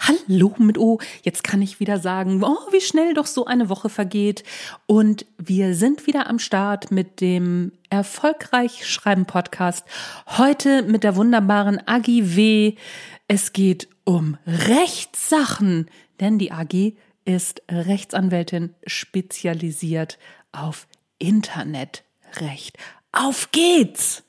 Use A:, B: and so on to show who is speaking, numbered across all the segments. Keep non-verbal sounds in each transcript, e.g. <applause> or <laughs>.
A: Hallo mit O. Jetzt kann ich wieder sagen, oh, wie schnell doch so eine Woche vergeht. Und wir sind wieder am Start mit dem Erfolgreich Schreiben Podcast. Heute mit der wunderbaren Agi W. Es geht um Rechtssachen, denn die Agi ist Rechtsanwältin spezialisiert auf Internetrecht. Auf geht's!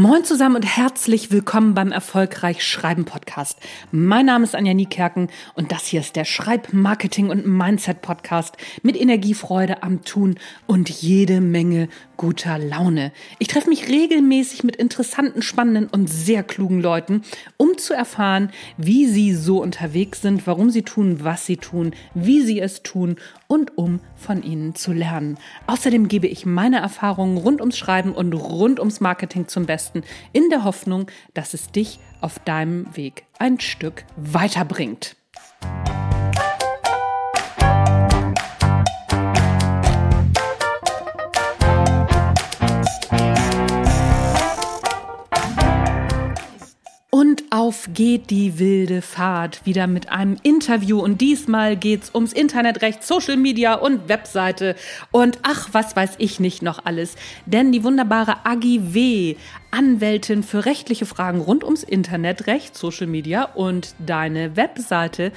A: Moin zusammen und herzlich willkommen beim Erfolgreich Schreiben Podcast. Mein Name ist Anja Niekerken und das hier ist der Schreib Marketing und Mindset Podcast mit Energiefreude am Tun und jede Menge guter Laune. Ich treffe mich regelmäßig mit interessanten, spannenden und sehr klugen Leuten, um zu erfahren, wie sie so unterwegs sind, warum sie tun, was sie tun, wie sie es tun und um von ihnen zu lernen. Außerdem gebe ich meine Erfahrungen rund ums Schreiben und rund ums Marketing zum Besten, in der Hoffnung, dass es dich auf deinem Weg ein Stück weiterbringt. Auf geht die wilde Fahrt wieder mit einem Interview und diesmal geht's ums Internetrecht, Social Media und Webseite und ach, was weiß ich nicht noch alles. Denn die wunderbare Agi W., Anwältin für rechtliche Fragen rund ums Internetrecht, Social Media und deine Webseite,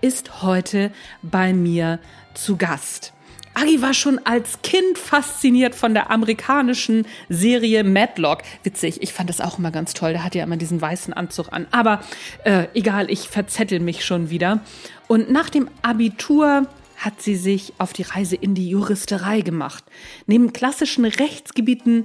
A: ist heute bei mir zu Gast. Agi war schon als Kind fasziniert von der amerikanischen Serie Madlock. Witzig, ich fand das auch immer ganz toll. Der hat ja immer diesen weißen Anzug an. Aber äh, egal, ich verzettel mich schon wieder. Und nach dem Abitur hat sie sich auf die Reise in die Juristerei gemacht. Neben klassischen Rechtsgebieten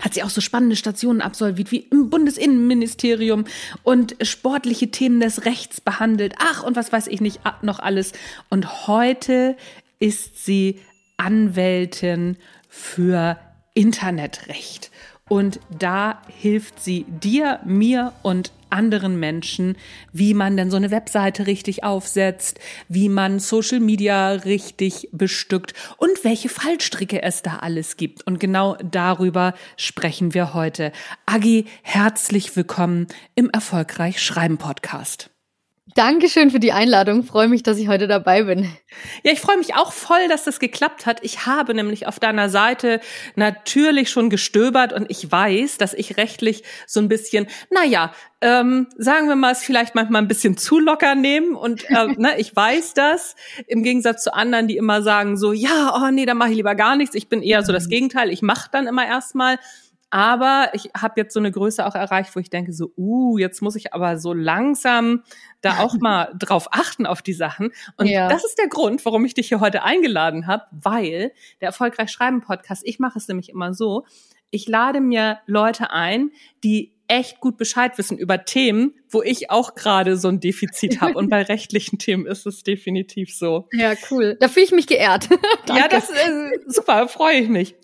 A: hat sie auch so spannende Stationen absolviert wie im Bundesinnenministerium und sportliche Themen des Rechts behandelt. Ach, und was weiß ich nicht noch alles. Und heute ist sie Anwältin für Internetrecht. Und da hilft sie dir, mir und anderen Menschen, wie man denn so eine Webseite richtig aufsetzt, wie man Social Media richtig bestückt und welche Fallstricke es da alles gibt. Und genau darüber sprechen wir heute. Agi, herzlich willkommen im Erfolgreich Schreiben Podcast.
B: Dankeschön für die Einladung. Freue mich, dass ich heute dabei bin.
A: Ja, ich freue mich auch voll, dass das geklappt hat. Ich habe nämlich auf deiner Seite natürlich schon gestöbert und ich weiß, dass ich rechtlich so ein bisschen, naja, ähm, sagen wir mal, es vielleicht manchmal ein bisschen zu locker nehmen und äh, <laughs> ne, ich weiß das im Gegensatz zu anderen, die immer sagen so, ja, oh nee, da mache ich lieber gar nichts. Ich bin eher so das mhm. Gegenteil. Ich mache dann immer erstmal aber ich habe jetzt so eine Größe auch erreicht, wo ich denke so, uh, jetzt muss ich aber so langsam da auch <laughs> mal drauf achten auf die Sachen. Und ja. das ist der Grund, warum ich dich hier heute eingeladen habe, weil der Erfolgreich Schreiben Podcast, ich mache es nämlich immer so, ich lade mir Leute ein, die echt gut Bescheid wissen über Themen, wo ich auch gerade so ein Defizit habe. Und bei <laughs> rechtlichen Themen ist es definitiv so.
B: Ja, cool. Da fühle ich mich geehrt. <laughs>
A: ja, das ist super, freue ich mich.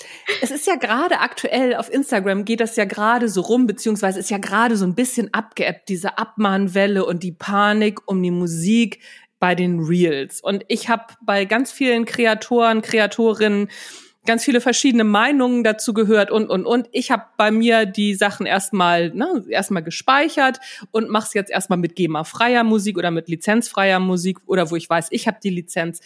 A: Es ist ja gerade aktuell auf Instagram geht das ja gerade so rum, beziehungsweise ist ja gerade so ein bisschen abgeebbt, diese Abmahnwelle und die Panik um die Musik bei den Reels. Und ich habe bei ganz vielen Kreatoren, Kreatorinnen ganz viele verschiedene Meinungen dazu gehört und und und. Ich habe bei mir die Sachen erstmal ne, erstmal gespeichert und mache es jetzt erstmal mit GEMA-freier Musik oder mit lizenzfreier Musik oder wo ich weiß, ich habe die Lizenz.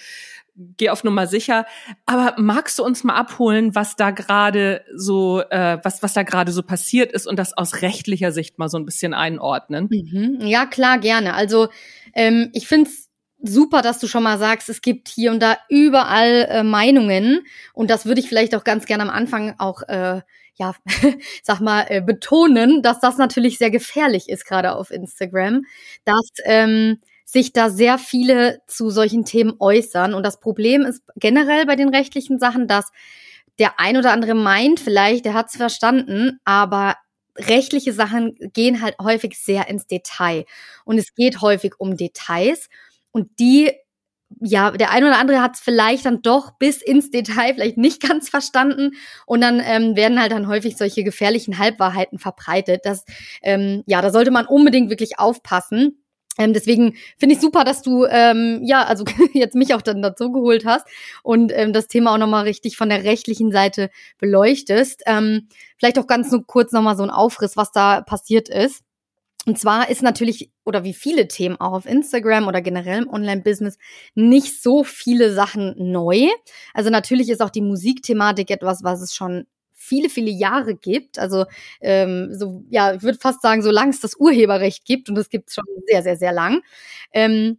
A: Geh auf Nummer sicher. Aber magst du uns mal abholen, was da gerade so, äh, was was da gerade so passiert ist und das aus rechtlicher Sicht mal so ein bisschen einordnen?
B: Mhm. Ja klar, gerne. Also ähm, ich finde es super, dass du schon mal sagst, es gibt hier und da überall äh, Meinungen. Und das würde ich vielleicht auch ganz gerne am Anfang auch, äh, ja, <laughs> sag mal, äh, betonen, dass das natürlich sehr gefährlich ist, gerade auf Instagram, dass ähm, sich da sehr viele zu solchen Themen äußern. Und das Problem ist generell bei den rechtlichen Sachen, dass der ein oder andere meint, vielleicht, der hat es verstanden, aber rechtliche Sachen gehen halt häufig sehr ins Detail. Und es geht häufig um Details. Und die ja, der eine oder andere hat es vielleicht dann doch bis ins Detail vielleicht nicht <laughs> ganz verstanden und dann ähm, werden halt dann häufig solche gefährlichen Halbwahrheiten verbreitet. Das, ähm, ja, da sollte man unbedingt wirklich aufpassen. Ähm, deswegen finde ich super, dass du ähm, ja also <laughs> jetzt mich auch dann dazu geholt hast und ähm, das Thema auch nochmal richtig von der rechtlichen Seite beleuchtest. Ähm, vielleicht auch ganz nur kurz nochmal so ein Aufriss, was da passiert ist. Und zwar ist natürlich, oder wie viele Themen auch auf Instagram oder generell im Online-Business, nicht so viele Sachen neu. Also natürlich ist auch die Musikthematik etwas, was es schon viele, viele Jahre gibt. Also ähm, so, ja, ich würde fast sagen, solange es das Urheberrecht gibt, und das gibt es schon sehr, sehr, sehr lang. Ähm,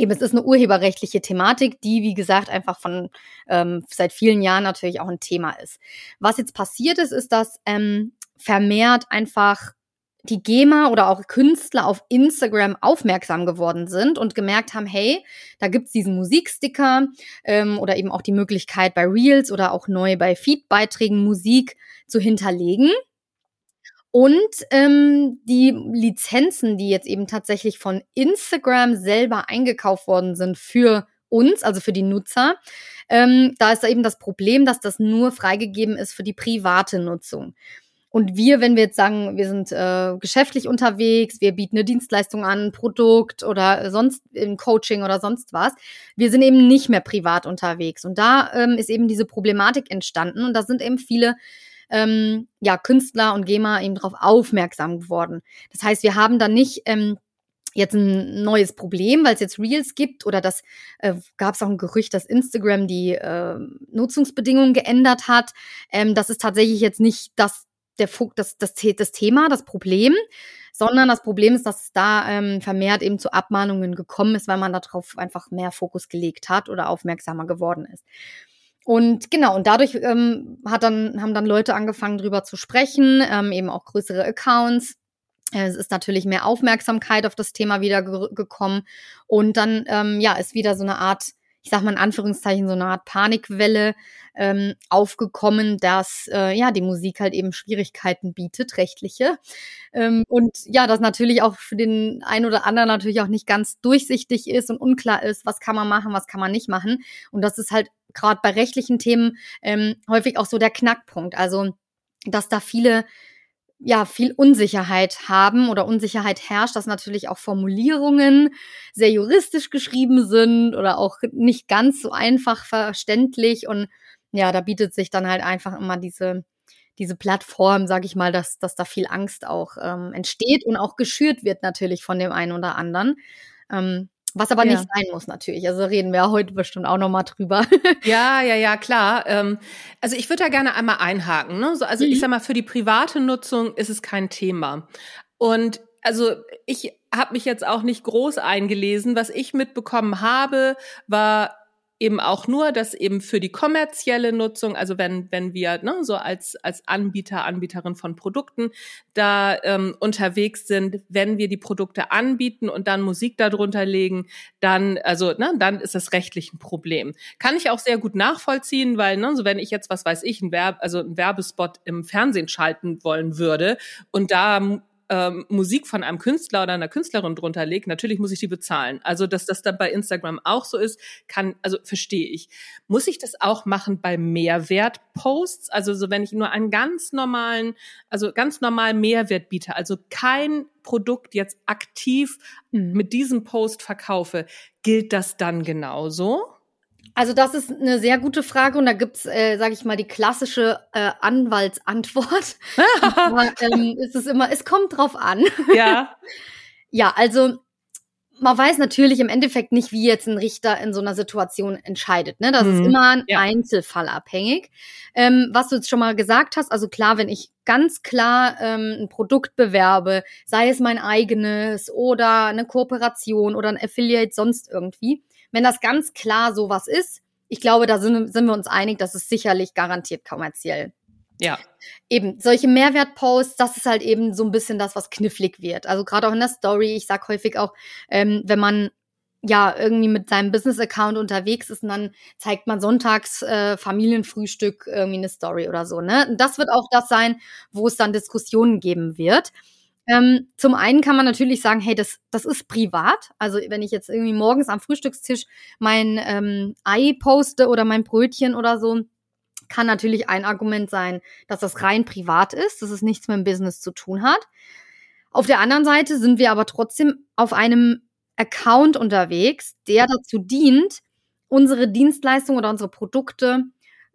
B: Eben, es ist eine urheberrechtliche Thematik, die, wie gesagt, einfach von ähm, seit vielen Jahren natürlich auch ein Thema ist. Was jetzt passiert ist, ist, dass ähm, vermehrt einfach die GEMA oder auch Künstler auf Instagram aufmerksam geworden sind und gemerkt haben, hey, da gibt's diesen Musiksticker ähm, oder eben auch die Möglichkeit bei Reels oder auch neu bei Feed-Beiträgen Musik zu hinterlegen. Und ähm, die Lizenzen, die jetzt eben tatsächlich von Instagram selber eingekauft worden sind für uns, also für die Nutzer, ähm, da ist da eben das Problem, dass das nur freigegeben ist für die private Nutzung. Und wir, wenn wir jetzt sagen, wir sind äh, geschäftlich unterwegs, wir bieten eine Dienstleistung an, ein Produkt oder sonst im Coaching oder sonst was, wir sind eben nicht mehr privat unterwegs. Und da ähm, ist eben diese Problematik entstanden und da sind eben viele ähm, ja, Künstler und GEMA eben darauf aufmerksam geworden. Das heißt, wir haben da nicht ähm, jetzt ein neues Problem, weil es jetzt Reels gibt oder das äh, gab es auch ein Gerücht, dass Instagram die äh, Nutzungsbedingungen geändert hat. Ähm, das ist tatsächlich jetzt nicht das der das, das, das Thema, das Problem, sondern das Problem ist, dass es da ähm, vermehrt eben zu Abmahnungen gekommen ist, weil man darauf einfach mehr Fokus gelegt hat oder aufmerksamer geworden ist. Und genau, und dadurch ähm, hat dann, haben dann Leute angefangen, drüber zu sprechen, ähm, eben auch größere Accounts. Es ist natürlich mehr Aufmerksamkeit auf das Thema wieder ge gekommen. Und dann, ähm, ja, ist wieder so eine Art ich sag mal in Anführungszeichen, so eine Art Panikwelle ähm, aufgekommen, dass äh, ja die Musik halt eben Schwierigkeiten bietet, rechtliche. Ähm, und ja, das natürlich auch für den einen oder anderen natürlich auch nicht ganz durchsichtig ist und unklar ist, was kann man machen, was kann man nicht machen. Und das ist halt gerade bei rechtlichen Themen ähm, häufig auch so der Knackpunkt. Also dass da viele ja viel Unsicherheit haben oder Unsicherheit herrscht, dass natürlich auch Formulierungen sehr juristisch geschrieben sind oder auch nicht ganz so einfach verständlich und ja, da bietet sich dann halt einfach immer diese diese Plattform, sag ich mal, dass dass da viel Angst auch ähm, entsteht und auch geschürt wird natürlich von dem einen oder anderen. Ähm, was aber ja. nicht sein muss natürlich. Also reden wir heute bestimmt auch noch mal drüber. <laughs>
A: Ja, ja, ja, klar. Ähm, also ich würde da gerne einmal einhaken. Ne? also mhm. ich sag mal, für die private Nutzung ist es kein Thema. Und also ich habe mich jetzt auch nicht groß eingelesen. Was ich mitbekommen habe, war eben auch nur, dass eben für die kommerzielle Nutzung, also wenn wenn wir ne, so als als Anbieter Anbieterin von Produkten da ähm, unterwegs sind, wenn wir die Produkte anbieten und dann Musik darunter legen, dann also ne, dann ist das rechtlich ein Problem. Kann ich auch sehr gut nachvollziehen, weil ne, so wenn ich jetzt was weiß ich ein Werb also ein Werbespot im Fernsehen schalten wollen würde und da ähm, Musik von einem Künstler oder einer Künstlerin drunter legt, natürlich muss ich die bezahlen. Also, dass das dann bei Instagram auch so ist, kann, also verstehe ich. Muss ich das auch machen bei Mehrwertposts? Also, so wenn ich nur einen ganz normalen, also ganz normal Mehrwert biete, also kein Produkt jetzt aktiv mhm. mit diesem Post verkaufe, gilt das dann genauso?
B: Also das ist eine sehr gute Frage und da gibt's, äh, sage ich mal, die klassische äh, Anwaltsantwort. <laughs> Aber, ähm, ist es immer, es kommt drauf an.
A: Ja.
B: ja, also man weiß natürlich im Endeffekt nicht, wie jetzt ein Richter in so einer Situation entscheidet. Ne? Das mhm. ist immer ein ja. Einzelfall abhängig. Ähm, was du jetzt schon mal gesagt hast, also klar, wenn ich ganz klar ähm, ein Produkt bewerbe, sei es mein eigenes oder eine Kooperation oder ein Affiliate sonst irgendwie, wenn das ganz klar sowas ist, ich glaube, da sind, sind wir uns einig, dass es sicherlich garantiert kommerziell.
A: Ja.
B: Eben, solche Mehrwertposts, das ist halt eben so ein bisschen das, was knifflig wird. Also gerade auch in der Story, ich sag häufig auch, ähm, wenn man ja irgendwie mit seinem Business-Account unterwegs ist und dann zeigt man sonntags äh, Familienfrühstück irgendwie eine Story oder so. Ne? Und das wird auch das sein, wo es dann Diskussionen geben wird. Ähm, zum einen kann man natürlich sagen, hey, das, das ist privat. Also wenn ich jetzt irgendwie morgens am Frühstückstisch mein ähm, Ei poste oder mein Brötchen oder so, kann natürlich ein Argument sein, dass das rein privat ist, dass es nichts mit dem Business zu tun hat. Auf der anderen Seite sind wir aber trotzdem auf einem Account unterwegs, der dazu dient, unsere Dienstleistung oder unsere Produkte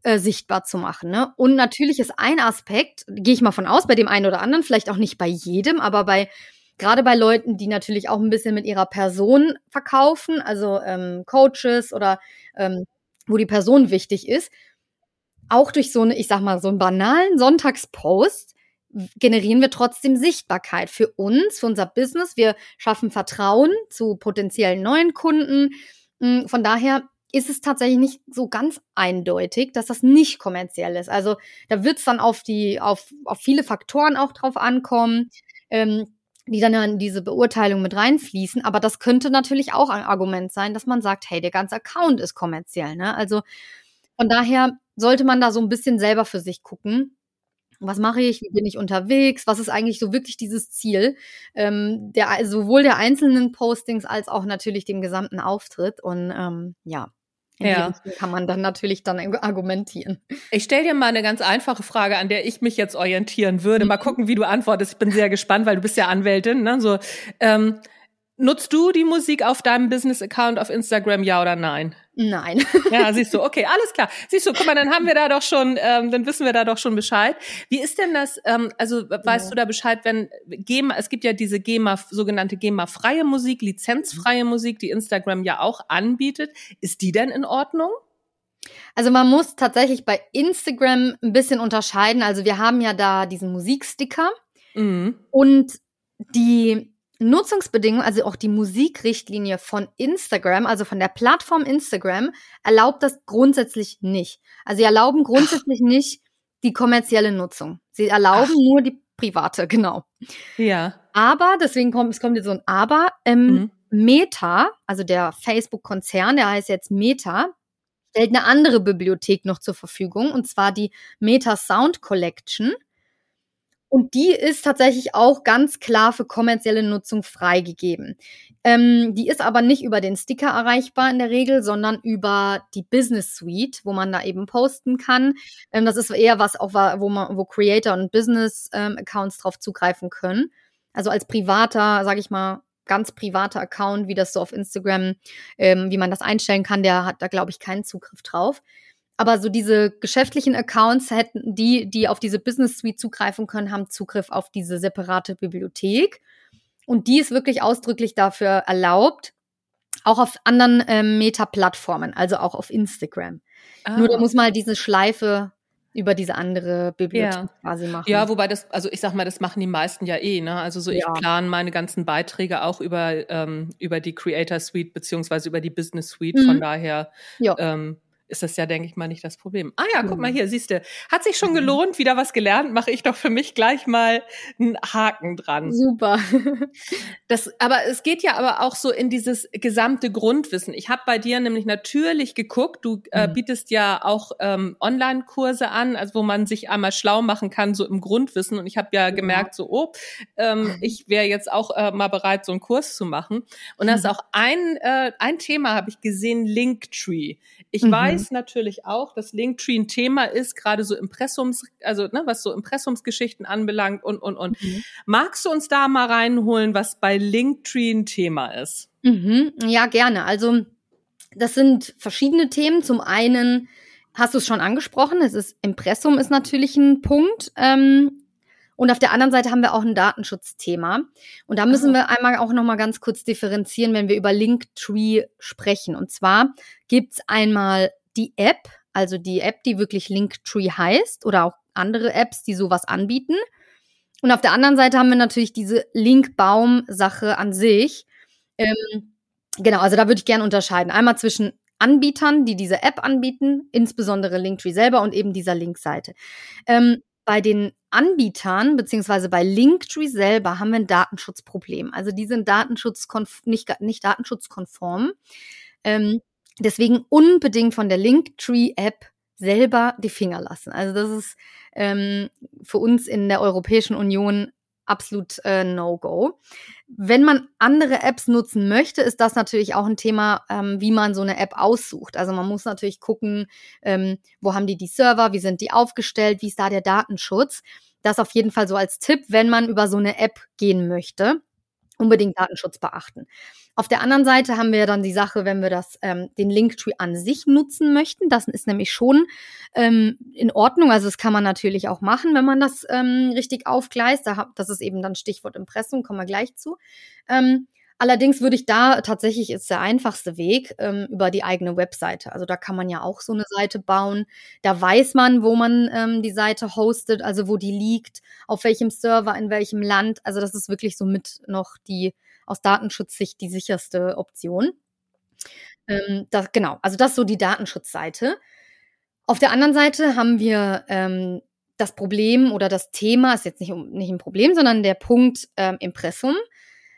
B: äh, sichtbar zu machen. Ne? Und natürlich ist ein Aspekt, gehe ich mal von aus, bei dem einen oder anderen, vielleicht auch nicht bei jedem, aber bei gerade bei Leuten, die natürlich auch ein bisschen mit ihrer Person verkaufen, also ähm, Coaches oder ähm, wo die Person wichtig ist, auch durch so eine, ich sag mal, so einen banalen Sonntagspost generieren wir trotzdem Sichtbarkeit für uns, für unser Business. Wir schaffen Vertrauen zu potenziellen neuen Kunden. Hm, von daher ist es tatsächlich nicht so ganz eindeutig, dass das nicht kommerziell ist. Also da wird es dann auf die, auf, auf viele Faktoren auch drauf ankommen, ähm, die dann in diese Beurteilung mit reinfließen. Aber das könnte natürlich auch ein Argument sein, dass man sagt, hey, der ganze Account ist kommerziell. Ne? Also von daher sollte man da so ein bisschen selber für sich gucken. Was mache ich? Wie bin ich unterwegs? Was ist eigentlich so wirklich dieses Ziel? Ähm, der, sowohl der einzelnen Postings als auch natürlich dem gesamten Auftritt. Und ähm, ja, in ja. kann man dann natürlich dann argumentieren.
A: Ich stelle dir mal eine ganz einfache Frage, an der ich mich jetzt orientieren würde. Mal mhm. gucken, wie du antwortest. Ich bin sehr gespannt, weil du bist ja Anwältin. Ne? So, ähm, nutzt du die Musik auf deinem Business-Account auf Instagram, ja oder nein?
B: Nein.
A: Ja, <laughs> siehst du, okay, alles klar. Siehst du, guck mal, dann haben wir da doch schon, ähm, dann wissen wir da doch schon Bescheid. Wie ist denn das, ähm, also weißt ja. du da Bescheid, wenn GEMA, es gibt ja diese GEMA, sogenannte GEMA-freie Musik, lizenzfreie Musik, die Instagram ja auch anbietet. Ist die denn in Ordnung?
B: Also man muss tatsächlich bei Instagram ein bisschen unterscheiden. Also wir haben ja da diesen Musiksticker mhm. und die Nutzungsbedingungen, also auch die Musikrichtlinie von Instagram, also von der Plattform Instagram, erlaubt das grundsätzlich nicht. Also sie erlauben grundsätzlich Ach. nicht die kommerzielle Nutzung. Sie erlauben Ach. nur die private, <laughs> genau.
A: Ja.
B: Aber, deswegen kommt, es kommt jetzt so ein Aber, ähm, mhm. Meta, also der Facebook-Konzern, der heißt jetzt Meta, stellt eine andere Bibliothek noch zur Verfügung, und zwar die Meta Sound Collection. Und die ist tatsächlich auch ganz klar für kommerzielle Nutzung freigegeben. Ähm, die ist aber nicht über den Sticker erreichbar in der Regel, sondern über die Business Suite, wo man da eben posten kann. Ähm, das ist eher was, auch wo man, wo Creator und Business ähm, Accounts drauf zugreifen können. Also als privater, sage ich mal, ganz privater Account, wie das so auf Instagram, ähm, wie man das einstellen kann, der hat da glaube ich keinen Zugriff drauf. Aber so diese geschäftlichen Accounts hätten die, die auf diese Business Suite zugreifen können, haben Zugriff auf diese separate Bibliothek. Und die ist wirklich ausdrücklich dafür erlaubt, auch auf anderen ähm, Meta-Plattformen, also auch auf Instagram. Ah. Nur da muss man halt diese Schleife über diese andere Bibliothek ja. quasi machen.
A: Ja, wobei das, also ich sag mal, das machen die meisten ja eh, ne? Also so ja. ich plane meine ganzen Beiträge auch über, ähm, über die Creator Suite beziehungsweise über die Business Suite. Mhm. Von daher ja. ähm, ist das ja, denke ich mal, nicht das Problem. Ah ja, guck mal mhm. hier, siehst du, hat sich schon mhm. gelohnt, wieder was gelernt, mache ich doch für mich gleich mal einen Haken dran.
B: Super. <laughs>
A: Das, aber es geht ja aber auch so in dieses gesamte Grundwissen. Ich habe bei dir nämlich natürlich geguckt, du äh, mhm. bietest ja auch ähm, Online-Kurse an, also wo man sich einmal schlau machen kann, so im Grundwissen. Und ich habe ja gemerkt, so, oh, ähm, <laughs> ich wäre jetzt auch äh, mal bereit, so einen Kurs zu machen. Und da ist auch ein, äh, ein Thema, habe ich gesehen, Linktree. Ich mhm. weiß, weiß natürlich auch, dass Linktree ein Thema ist, gerade so Impressums, also ne, was so Impressumsgeschichten anbelangt und und und. Mhm. Magst du uns da mal reinholen, was bei Linktree ein Thema ist?
B: Mhm. Ja, gerne. Also das sind verschiedene Themen. Zum einen hast du es schon angesprochen, es ist Impressum ist natürlich ein Punkt. Ähm, und auf der anderen Seite haben wir auch ein Datenschutzthema. Und da müssen wir einmal auch noch mal ganz kurz differenzieren, wenn wir über Linktree sprechen. Und zwar gibt's einmal die App, also die App, die wirklich Linktree heißt oder auch andere Apps, die sowas anbieten. Und auf der anderen Seite haben wir natürlich diese Linkbaum-Sache an sich. Ähm, genau, also da würde ich gerne unterscheiden. Einmal zwischen Anbietern, die diese App anbieten, insbesondere Linktree selber und eben dieser Linkseite. Ähm, bei den Anbietern beziehungsweise bei Linktree selber haben wir ein Datenschutzproblem. Also die sind datenschutzkonf nicht, nicht datenschutzkonform. Ähm, Deswegen unbedingt von der Linktree-App selber die Finger lassen. Also das ist ähm, für uns in der Europäischen Union absolut äh, No-Go. Wenn man andere Apps nutzen möchte, ist das natürlich auch ein Thema, ähm, wie man so eine App aussucht. Also man muss natürlich gucken, ähm, wo haben die die Server, wie sind die aufgestellt, wie ist da der Datenschutz. Das auf jeden Fall so als Tipp, wenn man über so eine App gehen möchte unbedingt Datenschutz beachten. Auf der anderen Seite haben wir dann die Sache, wenn wir das, ähm, den Linktree an sich nutzen möchten. Das ist nämlich schon ähm, in Ordnung. Also das kann man natürlich auch machen, wenn man das ähm, richtig aufgleist. Das ist eben dann Stichwort Impressum, kommen wir gleich zu. Ähm, Allerdings würde ich da tatsächlich ist der einfachste Weg ähm, über die eigene Webseite. Also da kann man ja auch so eine Seite bauen. Da weiß man, wo man ähm, die Seite hostet, also wo die liegt, auf welchem Server, in welchem Land. Also das ist wirklich so mit noch die aus Datenschutzsicht die sicherste Option. Ähm, das, genau, also das ist so die Datenschutzseite. Auf der anderen Seite haben wir ähm, das Problem oder das Thema, ist jetzt nicht, nicht ein Problem, sondern der Punkt ähm, Impressum.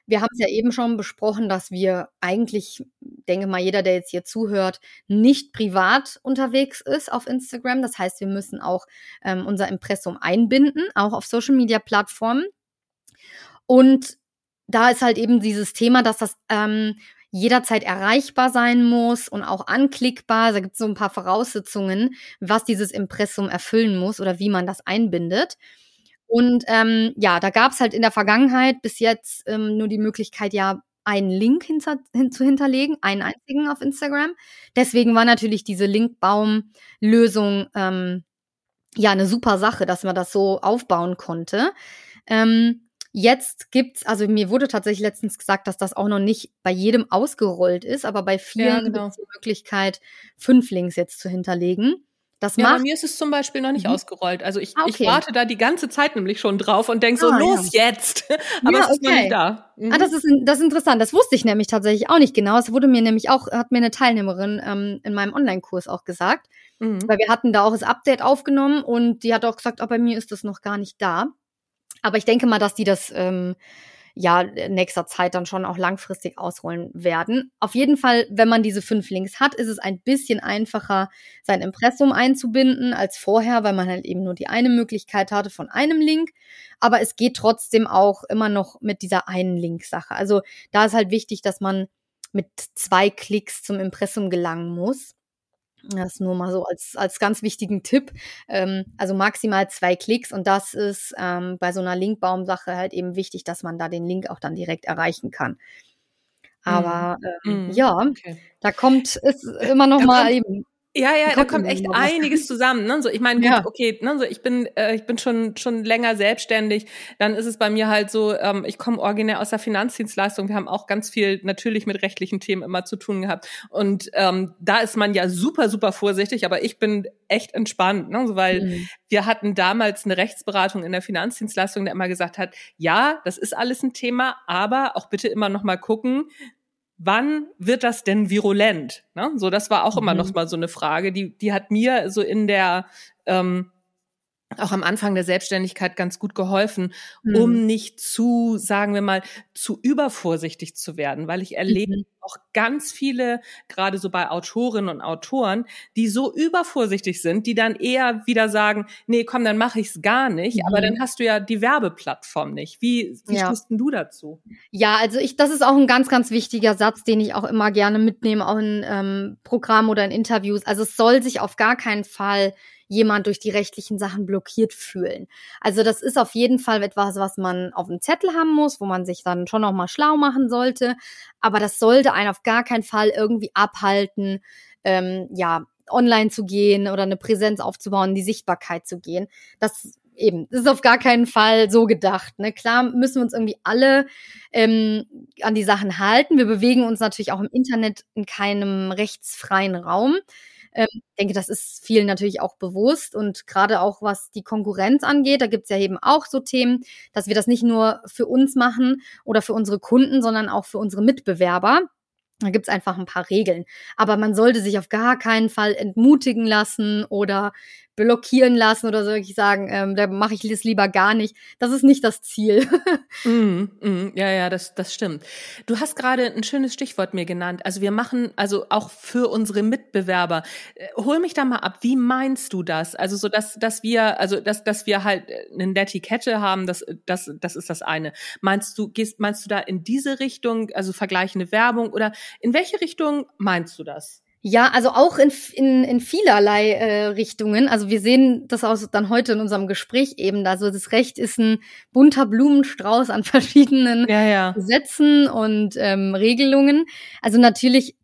B: Wir haben es ja eben schon besprochen, dass wir eigentlich, denke mal, jeder, der jetzt hier zuhört, nicht privat unterwegs ist auf Instagram. Das heißt, wir müssen auch ähm, unser Impressum einbinden, auch auf Social-Media-Plattformen. Und da ist halt eben dieses Thema, dass das ähm, jederzeit erreichbar sein muss und auch anklickbar. Da gibt es so ein paar Voraussetzungen, was dieses Impressum erfüllen muss oder wie man das einbindet. Und ähm, ja, da gab es halt in der Vergangenheit bis jetzt ähm, nur die Möglichkeit, ja, einen Link hinter, hin, zu hinterlegen, einen einzigen auf Instagram. Deswegen war natürlich diese Linkbaum-Lösung ähm, ja eine super Sache, dass man das so aufbauen konnte. Ähm, jetzt gibt's, also mir wurde tatsächlich letztens gesagt, dass das auch noch nicht bei jedem ausgerollt ist, aber bei vielen ja, genau. gibt es die Möglichkeit, fünf Links jetzt zu hinterlegen.
A: Das ja, macht bei mir ist es zum Beispiel noch nicht mhm. ausgerollt. Also ich, okay. ich warte da die ganze Zeit nämlich schon drauf und denke so, ah, los ja. jetzt. <laughs> Aber ja, es ist okay. noch nicht da.
B: Mhm. Ah, das ist, das ist interessant. Das wusste ich nämlich tatsächlich auch nicht genau. Es wurde mir nämlich auch, hat mir eine Teilnehmerin ähm, in meinem Online-Kurs auch gesagt. Mhm. Weil wir hatten da auch das Update aufgenommen und die hat auch gesagt, oh, bei mir ist das noch gar nicht da. Aber ich denke mal, dass die das ähm, ja nächster Zeit dann schon auch langfristig ausrollen werden. Auf jeden Fall, wenn man diese fünf Links hat, ist es ein bisschen einfacher, sein Impressum einzubinden als vorher, weil man halt eben nur die eine Möglichkeit hatte von einem Link. Aber es geht trotzdem auch immer noch mit dieser einen Link-Sache. Also da ist halt wichtig, dass man mit zwei Klicks zum Impressum gelangen muss. Das nur mal so als, als ganz wichtigen Tipp. Ähm, also maximal zwei Klicks und das ist ähm, bei so einer Linkbaum-Sache halt eben wichtig, dass man da den Link auch dann direkt erreichen kann. Aber mm. Ähm, mm. ja, okay. da kommt es immer noch da mal eben
A: ja, ja, da kommt echt <laughs> einiges zusammen. Ne? So, ich meine, ja. okay, ne? so, ich bin, äh, ich bin schon schon länger selbstständig. Dann ist es bei mir halt so, ähm, ich komme originär aus der Finanzdienstleistung. Wir haben auch ganz viel natürlich mit rechtlichen Themen immer zu tun gehabt. Und ähm, da ist man ja super, super vorsichtig. Aber ich bin echt entspannt, ne? so, weil mhm. wir hatten damals eine Rechtsberatung in der Finanzdienstleistung, der immer gesagt hat, ja, das ist alles ein Thema, aber auch bitte immer noch mal gucken, wann wird das denn virulent? Ne? So, das war auch mhm. immer noch mal so eine Frage, die, die hat mir so in der ähm, auch am Anfang der Selbstständigkeit ganz gut geholfen, mhm. um nicht zu, sagen wir mal, zu übervorsichtig zu werden, weil ich erlebe mhm. auch ganz viele, gerade so bei Autorinnen und Autoren, die so übervorsichtig sind, die dann eher wieder sagen, nee, komm, dann mache ich es gar nicht, mhm. aber dann hast du ja die Werbeplattform nicht. Wie, wie ja. stehst du dazu?
B: Ja, also ich, das ist auch ein ganz, ganz wichtiger Satz, den ich auch immer gerne mitnehme, auch in ähm, Programmen oder in Interviews. Also es soll sich auf gar keinen Fall jemand durch die rechtlichen Sachen blockiert fühlen. Also das ist auf jeden Fall etwas, was man auf dem Zettel haben muss, wo man sich dann schon noch mal schlau machen sollte. Aber das sollte einen auf gar keinen Fall irgendwie abhalten, ähm, ja, online zu gehen oder eine Präsenz aufzubauen, die Sichtbarkeit zu gehen. Das eben, das ist auf gar keinen Fall so gedacht. Ne? Klar müssen wir uns irgendwie alle ähm, an die Sachen halten. Wir bewegen uns natürlich auch im Internet in keinem rechtsfreien Raum. Ähm, ich denke, das ist vielen natürlich auch bewusst und gerade auch was die Konkurrenz angeht, da gibt es ja eben auch so Themen, dass wir das nicht nur für uns machen oder für unsere Kunden, sondern auch für unsere Mitbewerber. Da gibt's einfach ein paar Regeln. Aber man sollte sich auf gar keinen Fall entmutigen lassen oder blockieren lassen oder soll ich sagen, ähm, da mache ich es lieber gar nicht. Das ist nicht das Ziel. <laughs>
A: mm, mm, ja, ja, das, das stimmt. Du hast gerade ein schönes Stichwort mir genannt. Also wir machen, also auch für unsere Mitbewerber. Äh, hol mich da mal ab. Wie meinst du das? Also so, dass, dass wir, also dass, dass wir halt eine Netiquette haben, das, das, das ist das eine. Meinst du, gehst, meinst du da in diese Richtung, also vergleichende Werbung oder in welche Richtung meinst du das?
B: Ja, also auch in, in, in vielerlei äh, Richtungen. Also wir sehen das auch dann heute in unserem Gespräch eben. Also das Recht ist ein bunter Blumenstrauß an <laughs> verschiedenen
A: ja, ja.
B: Gesetzen und ähm, Regelungen. Also natürlich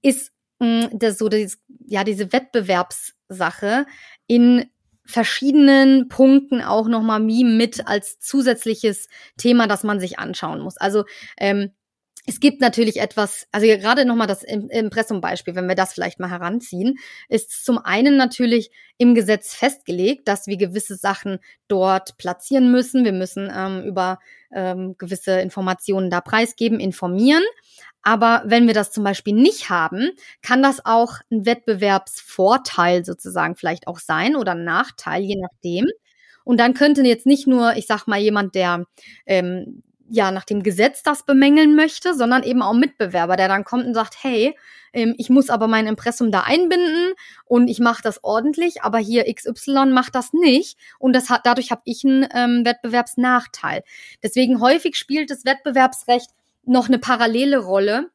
B: ist mh, mm, das so das, ja diese Wettbewerbssache in verschiedenen Punkten auch nochmal Meme mit als zusätzliches Thema, das man sich anschauen muss. Also ähm, es gibt natürlich etwas, also gerade nochmal das Impressum-Beispiel, wenn wir das vielleicht mal heranziehen, ist zum einen natürlich im Gesetz festgelegt, dass wir gewisse Sachen dort platzieren müssen. Wir müssen ähm, über ähm, gewisse Informationen da preisgeben, informieren. Aber wenn wir das zum Beispiel nicht haben, kann das auch ein Wettbewerbsvorteil sozusagen vielleicht auch sein oder ein Nachteil, je nachdem. Und dann könnte jetzt nicht nur, ich sag mal, jemand, der ähm, ja nach dem Gesetz das bemängeln möchte, sondern eben auch Mitbewerber, der dann kommt und sagt, hey, ähm, ich muss aber mein Impressum da einbinden und ich mache das ordentlich, aber hier XY macht das nicht und das hat dadurch habe ich einen ähm, Wettbewerbsnachteil. Deswegen häufig spielt das Wettbewerbsrecht noch eine parallele Rolle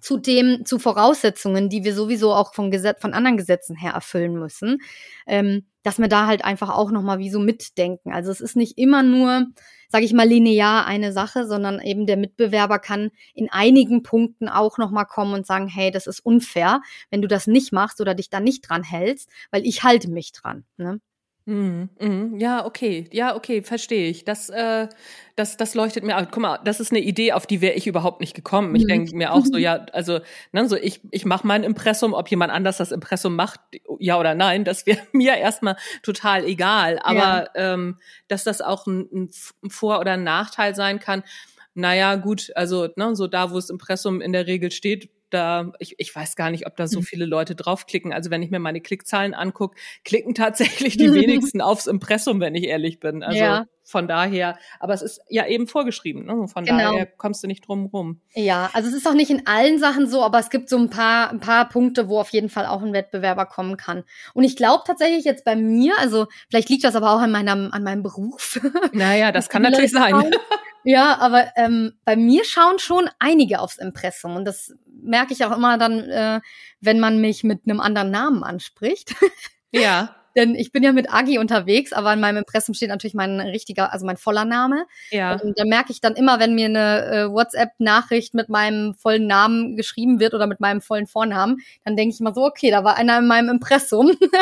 B: zu dem, zu Voraussetzungen, die wir sowieso auch von Gesetz, von anderen Gesetzen her erfüllen müssen, ähm, dass wir da halt einfach auch nochmal wie so mitdenken. Also es ist nicht immer nur, sage ich mal, linear eine Sache, sondern eben der Mitbewerber kann in einigen Punkten auch nochmal kommen und sagen, hey, das ist unfair, wenn du das nicht machst oder dich da nicht dran hältst, weil ich halte mich dran. Ne?
A: Mhm, mhm. Ja, okay, ja, okay, verstehe ich. Das, äh, das, das leuchtet mir. Guck mal, das ist eine Idee, auf die wäre ich überhaupt nicht gekommen. Ich mhm. denke mir auch so, <laughs> ja, also, ne, so ich, ich mache mein Impressum, ob jemand anders das Impressum macht, ja oder nein, das wäre <laughs> mir erstmal total egal. Aber ja. ähm, dass das auch ein, ein Vor- oder ein Nachteil sein kann, naja, gut, also ne, so da, wo das Impressum in der Regel steht, da, ich, ich weiß gar nicht, ob da so hm. viele Leute draufklicken. Also wenn ich mir meine Klickzahlen angucke, klicken tatsächlich die <laughs> wenigsten aufs Impressum, wenn ich ehrlich bin. Also ja. von daher, aber es ist ja eben vorgeschrieben, ne? Von genau. daher kommst du nicht drum rum.
B: Ja, also es ist auch nicht in allen Sachen so, aber es gibt so ein paar, ein paar Punkte, wo auf jeden Fall auch ein Wettbewerber kommen kann. Und ich glaube tatsächlich jetzt bei mir, also vielleicht liegt das aber auch an meinem, an meinem Beruf.
A: Naja, <laughs> das kann natürlich sein. <laughs>
B: Ja, aber ähm, bei mir schauen schon einige aufs Impressum und das merke ich auch immer dann, äh, wenn man mich mit einem anderen Namen anspricht.
A: Ja. <laughs>
B: Denn ich bin ja mit Agi unterwegs, aber in meinem Impressum steht natürlich mein richtiger, also mein voller Name.
A: Ja.
B: Und da merke ich dann immer, wenn mir eine äh, WhatsApp-Nachricht mit meinem vollen Namen geschrieben wird oder mit meinem vollen Vornamen, dann denke ich immer so, okay, da war einer in meinem Impressum. <laughs>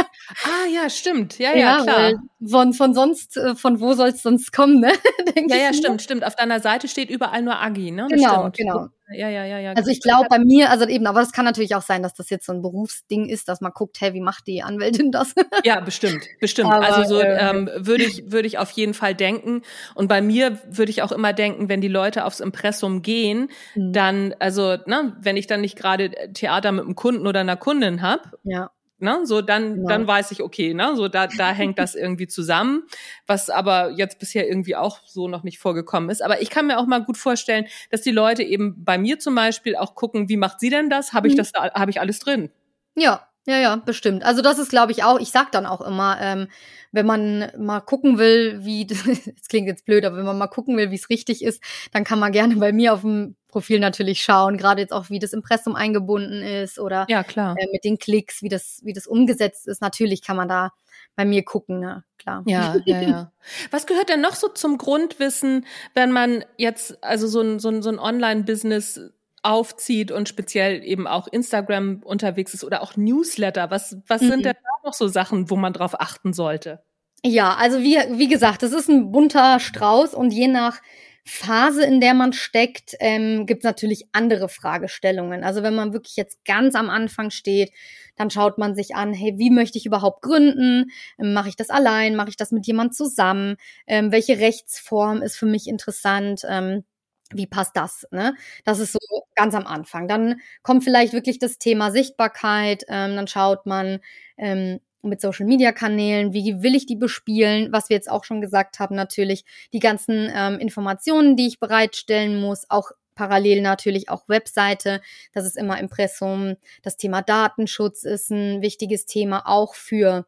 A: ah ja, stimmt. Ja, ja, ja klar.
B: Von, von sonst, äh, von wo soll es sonst kommen, ne? <laughs>
A: ja, ja, stimmt, stimmt. Auf deiner Seite steht überall nur Agi, ne?
B: Genau,
A: stimmt.
B: genau.
A: Ja, ja, ja, ja.
B: Also ich glaube bei mir, also eben, aber das kann natürlich auch sein, dass das jetzt so ein Berufsding ist, dass man guckt, hey, wie macht die Anwältin <laughs> das?
A: ja, bestimmt, bestimmt. Aber, also so äh, ähm, würde ich würde ich auf jeden Fall denken. Und bei mir würde ich auch immer denken, wenn die Leute aufs Impressum gehen, mhm. dann, also, ne, wenn ich dann nicht gerade Theater mit einem Kunden oder einer Kundin hab,
B: ja
A: ne, so dann, genau. dann weiß ich, okay, ne, so da, da hängt das <laughs> irgendwie zusammen, was aber jetzt bisher irgendwie auch so noch nicht vorgekommen ist. Aber ich kann mir auch mal gut vorstellen, dass die Leute eben bei mir zum Beispiel auch gucken, wie macht sie denn das? Habe ich mhm. das, habe ich alles drin?
B: Ja, ja, ja, bestimmt. Also das ist, glaube ich, auch, ich sag dann auch immer, ähm, wenn man mal gucken will, wie, <laughs> das klingt jetzt blöd, aber wenn man mal gucken will, wie es richtig ist, dann kann man gerne bei mir auf dem Profil natürlich schauen, gerade jetzt auch, wie das Impressum eingebunden ist oder
A: ja, klar.
B: Äh, mit den Klicks, wie das, wie das umgesetzt ist. Natürlich kann man da bei mir gucken, ne? klar.
A: Ja, ja, ja. Was gehört denn noch so zum Grundwissen, wenn man jetzt also so ein, so ein, so ein Online-Business aufzieht und speziell eben auch Instagram unterwegs ist oder auch Newsletter. Was, was mhm. sind denn da noch so Sachen, wo man drauf achten sollte?
B: Ja, also wie, wie gesagt, das ist ein bunter Strauß und je nach Phase, in der man steckt, ähm, gibt es natürlich andere Fragestellungen. Also wenn man wirklich jetzt ganz am Anfang steht, dann schaut man sich an, hey, wie möchte ich überhaupt gründen? Ähm, mache ich das allein? Mache ich das mit jemand zusammen? Ähm, welche Rechtsform ist für mich interessant? Ähm, wie passt das? Ne? Das ist so ganz am Anfang. Dann kommt vielleicht wirklich das Thema Sichtbarkeit. Ähm, dann schaut man, ähm, mit Social Media Kanälen, wie will ich die bespielen, was wir jetzt auch schon gesagt haben, natürlich die ganzen ähm, Informationen, die ich bereitstellen muss, auch parallel natürlich auch Webseite, das ist immer Impressum, das Thema Datenschutz ist ein wichtiges Thema auch für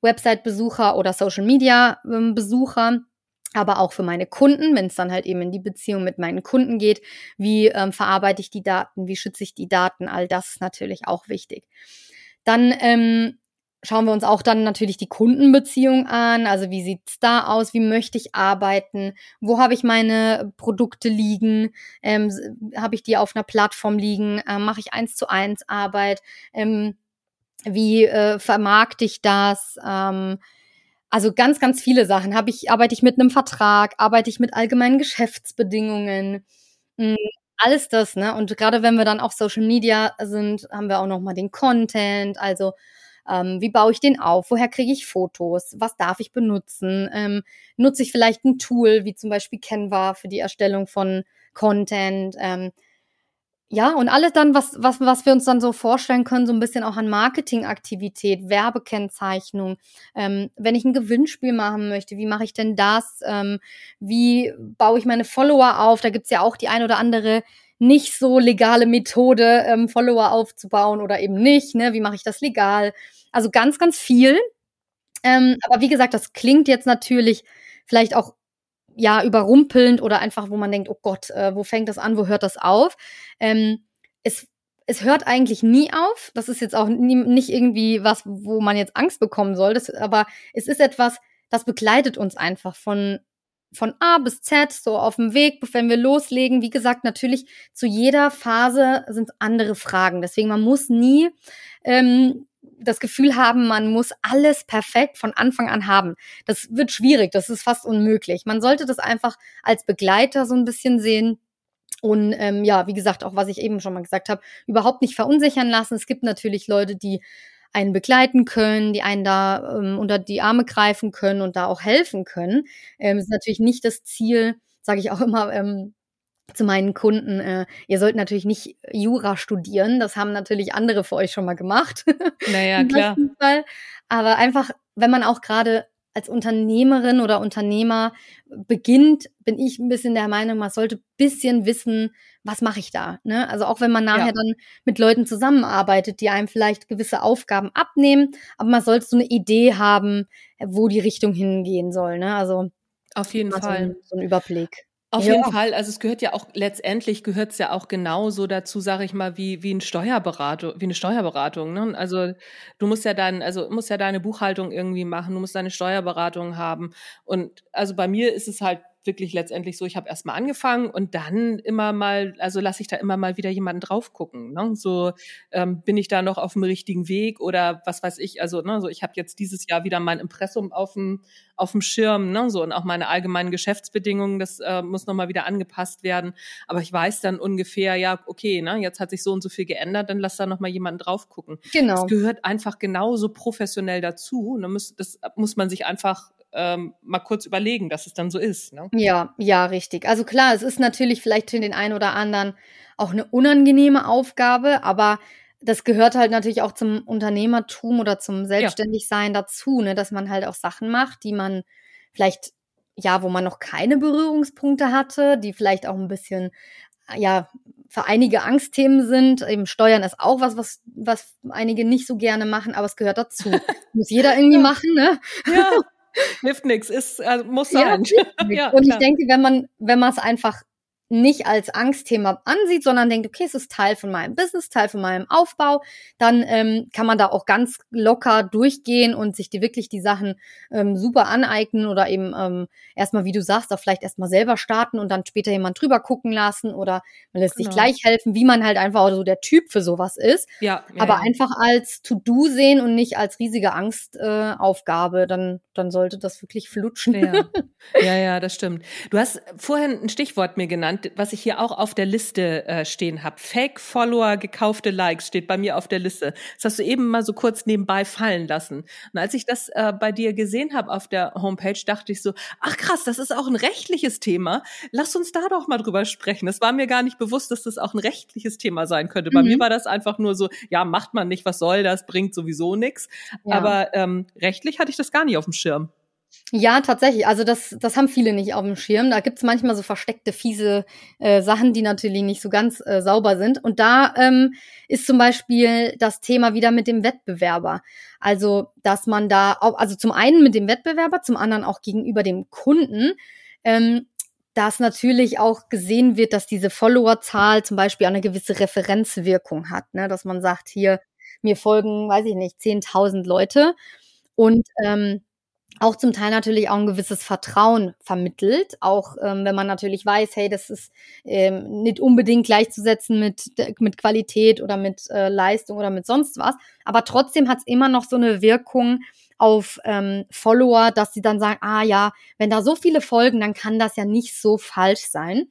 B: Website-Besucher oder Social Media ähm, aber auch für meine Kunden, wenn es dann halt eben in die Beziehung mit meinen Kunden geht, wie ähm, verarbeite ich die Daten, wie schütze ich die Daten, all das ist natürlich auch wichtig. Dann ähm, schauen wir uns auch dann natürlich die Kundenbeziehung an. Also wie sieht's da aus? Wie möchte ich arbeiten? Wo habe ich meine Produkte liegen? Ähm, habe ich die auf einer Plattform liegen? Ähm, Mache ich eins zu eins Arbeit? Ähm, wie äh, vermarkte ich das? Ähm, also ganz, ganz viele Sachen. Habe ich, arbeite ich mit einem Vertrag, arbeite ich mit allgemeinen Geschäftsbedingungen, hm, alles das, ne? Und gerade wenn wir dann auf Social Media sind, haben wir auch nochmal den Content, also ähm, wie baue ich den auf? Woher kriege ich Fotos? Was darf ich benutzen? Ähm, nutze ich vielleicht ein Tool wie zum Beispiel Canva für die Erstellung von Content? Ähm, ja, und alles dann, was, was, was wir uns dann so vorstellen können, so ein bisschen auch an Marketingaktivität, Werbekennzeichnung. Ähm, wenn ich ein Gewinnspiel machen möchte, wie mache ich denn das? Ähm, wie baue ich meine Follower auf? Da gibt's ja auch die ein oder andere nicht so legale Methode, ähm, Follower aufzubauen oder eben nicht. Ne? Wie mache ich das legal? Also ganz, ganz viel. Ähm, aber wie gesagt, das klingt jetzt natürlich vielleicht auch ja, überrumpelnd oder einfach, wo man denkt, oh Gott, äh, wo fängt das an, wo hört das auf? Ähm, es, es hört eigentlich nie auf. Das ist jetzt auch nie, nicht irgendwie was, wo man jetzt Angst bekommen soll. Das, aber es ist etwas, das begleitet uns einfach von, von A bis Z, so auf dem Weg, wenn wir loslegen. Wie gesagt, natürlich zu jeder Phase sind andere Fragen. Deswegen, man muss nie ähm, das Gefühl haben, man muss alles perfekt von Anfang an haben. Das wird schwierig, das ist fast unmöglich. Man sollte das einfach als Begleiter so ein bisschen sehen. Und ähm, ja, wie gesagt, auch was ich eben schon mal gesagt habe, überhaupt nicht verunsichern lassen. Es gibt natürlich Leute, die einen begleiten können, die einen da ähm, unter die Arme greifen können und da auch helfen können. Ähm, ist natürlich nicht das Ziel, sage ich auch immer, ähm, zu meinen Kunden, äh, ihr sollt natürlich nicht Jura studieren, das haben natürlich andere für euch schon mal gemacht. <laughs>
A: Naja, klar.
B: Fall. Aber einfach, wenn man auch gerade als Unternehmerin oder Unternehmer beginnt, bin ich ein bisschen der Meinung, man sollte bisschen wissen, was mache ich da. Ne? Also auch wenn man nachher ja. dann mit Leuten zusammenarbeitet, die einem vielleicht gewisse Aufgaben abnehmen, aber man sollte so eine Idee haben, wo die Richtung hingehen soll. Ne? Also
A: auf jeden Fall
B: so, so ein Überblick.
A: Auf ja. jeden Fall. Also es gehört ja auch letztendlich gehört es ja auch genauso dazu, sage ich mal, wie wie ein Steuerberatung, wie eine Steuerberatung. Ne? Also du musst ja dann, also musst ja deine Buchhaltung irgendwie machen, du musst deine Steuerberatung haben. Und also bei mir ist es halt wirklich letztendlich so, ich habe erstmal angefangen und dann immer mal, also lasse ich da immer mal wieder jemanden drauf gucken. Ne? So ähm, bin ich da noch auf dem richtigen Weg oder was weiß ich. Also ne, so ich habe jetzt dieses Jahr wieder mein Impressum auf dem auf dem Schirm, ne, so und auch meine allgemeinen Geschäftsbedingungen, das äh, muss nochmal wieder angepasst werden. Aber ich weiß dann ungefähr, ja, okay, ne, jetzt hat sich so und so viel geändert, dann lass da nochmal jemanden drauf gucken.
B: Genau.
A: Das gehört einfach genauso professionell dazu. Muss, das muss man sich einfach ähm, mal kurz überlegen, dass es dann so ist. Ne?
B: Ja, ja, richtig. Also klar, es ist natürlich vielleicht für den einen oder anderen auch eine unangenehme Aufgabe, aber das gehört halt natürlich auch zum Unternehmertum oder zum Selbstständigsein ja. dazu, ne, dass man halt auch Sachen macht, die man vielleicht ja, wo man noch keine Berührungspunkte hatte, die vielleicht auch ein bisschen ja, für einige Angstthemen sind. Eben Steuern ist auch was, was, was einige nicht so gerne machen, aber es gehört dazu. <laughs> Muss jeder irgendwie machen, ne?
A: Ja, Hilft nichts, ist, also muss sein. <laughs> Ja,
B: ja, und ich denke, wenn man, wenn man es einfach nicht als Angstthema ansieht, sondern denkt, okay, es ist Teil von meinem Business, Teil von meinem Aufbau, dann ähm, kann man da auch ganz locker durchgehen und sich die wirklich die Sachen ähm, super aneignen oder eben ähm, erstmal, wie du sagst, auch vielleicht erstmal selber starten und dann später jemand drüber gucken lassen oder man lässt genau. sich gleich helfen, wie man halt einfach so der Typ für sowas ist.
A: Ja,
B: ja aber ja. einfach als To-Do sehen und nicht als riesige Angstaufgabe, äh, dann, dann sollte das wirklich flutschen.
A: Ja. <laughs> ja, ja, das stimmt. Du hast vorhin ein Stichwort mir genannt, was ich hier auch auf der Liste äh, stehen habe. Fake-Follower, gekaufte Likes steht bei mir auf der Liste. Das hast du eben mal so kurz nebenbei fallen lassen. Und als ich das äh, bei dir gesehen habe auf der Homepage, dachte ich so, ach krass, das ist auch ein rechtliches Thema. Lass uns da doch mal drüber sprechen. Das war mir gar nicht bewusst, dass das auch ein rechtliches Thema sein könnte. Bei mhm. mir war das einfach nur so, ja, macht man nicht, was soll das, bringt sowieso nichts. Ja. Aber ähm, rechtlich hatte ich das gar nicht auf dem Schirm.
B: Ja, tatsächlich. Also das, das haben viele nicht auf dem Schirm. Da gibt's manchmal so versteckte, fiese äh, Sachen, die natürlich nicht so ganz äh, sauber sind. Und da ähm, ist zum Beispiel das Thema wieder mit dem Wettbewerber. Also, dass man da, auch, also zum einen mit dem Wettbewerber, zum anderen auch gegenüber dem Kunden, ähm, dass natürlich auch gesehen wird, dass diese Followerzahl zum Beispiel eine gewisse Referenzwirkung hat. Ne? Dass man sagt, hier, mir folgen, weiß ich nicht, 10.000 Leute. Und ähm, auch zum Teil natürlich auch ein gewisses Vertrauen vermittelt, auch ähm, wenn man natürlich weiß, hey, das ist ähm, nicht unbedingt gleichzusetzen mit, mit Qualität oder mit äh, Leistung oder mit sonst was, aber trotzdem hat es immer noch so eine Wirkung auf ähm, Follower, dass sie dann sagen, ah ja, wenn da so viele folgen, dann kann das ja nicht so falsch sein.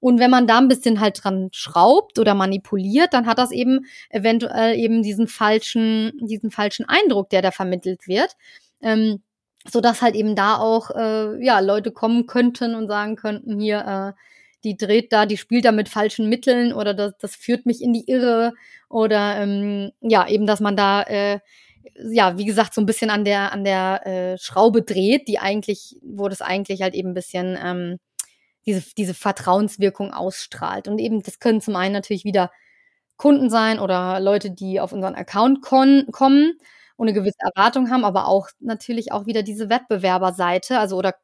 B: Und wenn man da ein bisschen halt dran schraubt oder manipuliert, dann hat das eben eventuell eben diesen falschen, diesen falschen Eindruck, der da vermittelt wird. Ähm, so dass halt eben da auch äh, ja Leute kommen könnten und sagen könnten hier äh, die dreht da, die spielt da mit falschen Mitteln oder das, das führt mich in die Irre oder ähm, ja eben, dass man da äh, ja wie gesagt so ein bisschen an der an der äh, Schraube dreht, die eigentlich, wo das eigentlich halt eben ein bisschen ähm, diese diese Vertrauenswirkung ausstrahlt. Und eben das können zum einen natürlich wieder Kunden sein oder Leute, die auf unseren Account kommen und eine gewisse Erwartung haben, aber auch natürlich auch wieder diese Wettbewerberseite, also oder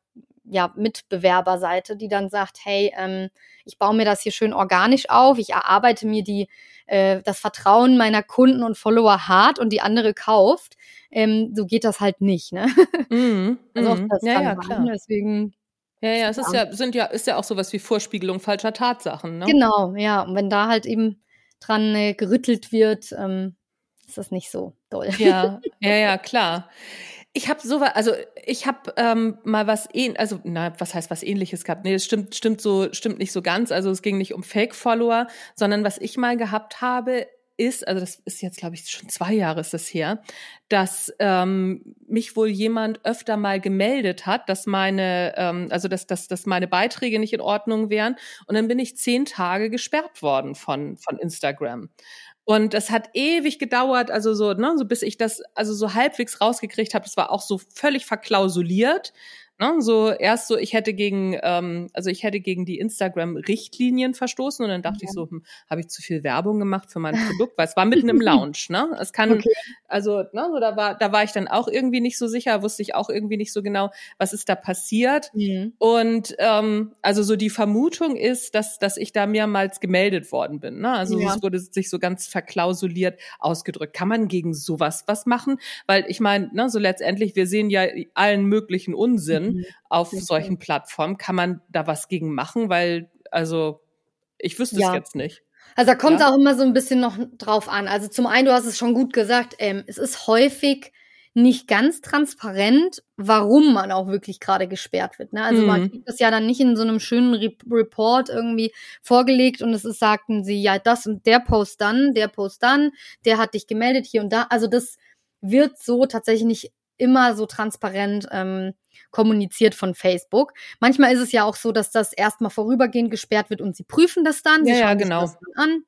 B: ja, Mitbewerberseite, die dann sagt, hey, ähm, ich baue mir das hier schön organisch auf, ich erarbeite mir die, äh, das Vertrauen meiner Kunden und Follower hart und die andere kauft. Ähm, so geht das halt nicht, ne? Mm, <laughs> also auch mhm. das
A: ja, ja, klar. deswegen. Ja, ja, es ist ja, sind ja, ist ja auch sowas wie Vorspiegelung falscher Tatsachen, ne?
B: Genau, ja. Und wenn da halt eben dran äh, gerüttelt wird, ähm, ist das nicht so doll.
A: Ja, ja, ja, <laughs> klar. Ich habe so, also ich habe ähm, mal was ähn, also na, was heißt was Ähnliches gehabt? Nee, das stimmt, stimmt so, stimmt nicht so ganz. Also es ging nicht um Fake-Follower, sondern was ich mal gehabt habe, ist, also das ist jetzt, glaube ich, schon zwei Jahre ist das her, dass ähm, mich wohl jemand öfter mal gemeldet hat, dass meine, ähm, also dass, dass, dass meine Beiträge nicht in Ordnung wären. Und dann bin ich zehn Tage gesperrt worden von, von Instagram. Und das hat ewig gedauert, also so, ne, so bis ich das also so halbwegs rausgekriegt habe. Das war auch so völlig verklausuliert. Ne, so erst so, ich hätte gegen, ähm, also ich hätte gegen die Instagram-Richtlinien verstoßen und dann dachte ja. ich so, hm, habe ich zu viel Werbung gemacht für mein <laughs> Produkt, weil es war mitten im Lounge, ne? Es kann, okay. also, ne, so da war, da war ich dann auch irgendwie nicht so sicher, wusste ich auch irgendwie nicht so genau, was ist da passiert. Mhm. Und ähm, also so die Vermutung ist, dass, dass ich da mehrmals gemeldet worden bin. Ne? Also ja. es wurde sich so ganz verklausuliert ausgedrückt. Kann man gegen sowas was machen? Weil ich meine, ne, so letztendlich, wir sehen ja allen möglichen Unsinn mhm. auf solchen Plattformen. Kann man da was gegen machen? Weil, also, ich wüsste ja. es jetzt nicht.
B: Also da kommt es ja. auch immer so ein bisschen noch drauf an. Also zum einen, du hast es schon gut gesagt, ähm, es ist häufig nicht ganz transparent, warum man auch wirklich gerade gesperrt wird. Ne? Also mhm. man kriegt das ja dann nicht in so einem schönen Re Report irgendwie vorgelegt und es ist, sagten sie, ja, das und der Post dann, der Post dann, der hat dich gemeldet hier und da. Also das wird so tatsächlich nicht immer so transparent ähm, kommuniziert von Facebook. Manchmal ist es ja auch so, dass das erstmal vorübergehend gesperrt wird und sie prüfen das dann. Sie
A: ja, ja, genau.
B: an.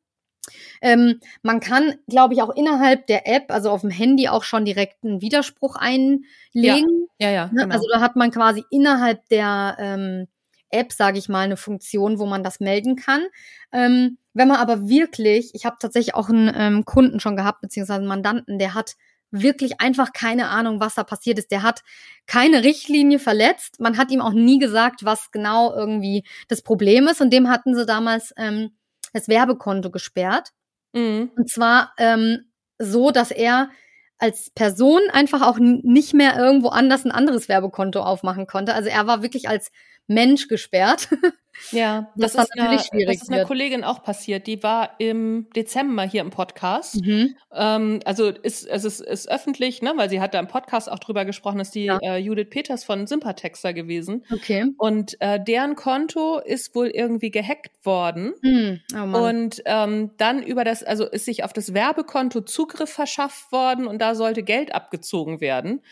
B: Ähm, man kann, glaube ich, auch innerhalb der App, also auf dem Handy, auch schon direkt einen Widerspruch einlegen.
A: Ja, ja, ja
B: ne?
A: genau.
B: Also da hat man quasi innerhalb der ähm, App, sage ich mal, eine Funktion, wo man das melden kann. Ähm, wenn man aber wirklich, ich habe tatsächlich auch einen ähm, Kunden schon gehabt, beziehungsweise einen Mandanten, der hat wirklich einfach keine Ahnung, was da passiert ist. Der hat keine Richtlinie verletzt. Man hat ihm auch nie gesagt, was genau irgendwie das Problem ist. Und dem hatten sie damals ähm, das Werbekonto gesperrt. Mhm. Und zwar ähm, so, dass er als Person einfach auch nicht mehr irgendwo anders ein anderes Werbekonto aufmachen konnte. Also er war wirklich als Mensch gesperrt. <laughs>
A: Ja, das, das ist, eine, das ist einer Kollegin auch passiert. Die war im Dezember hier im Podcast. Mhm. Ähm, also ist, es ist, ist öffentlich, ne, weil sie hat da im Podcast auch drüber gesprochen, ist die ja. äh, Judith Peters von Sympathexer gewesen.
B: Okay.
A: Und äh, deren Konto ist wohl irgendwie gehackt worden. Mhm. Oh und ähm, dann über das, also ist sich auf das Werbekonto Zugriff verschafft worden und da sollte Geld abgezogen werden.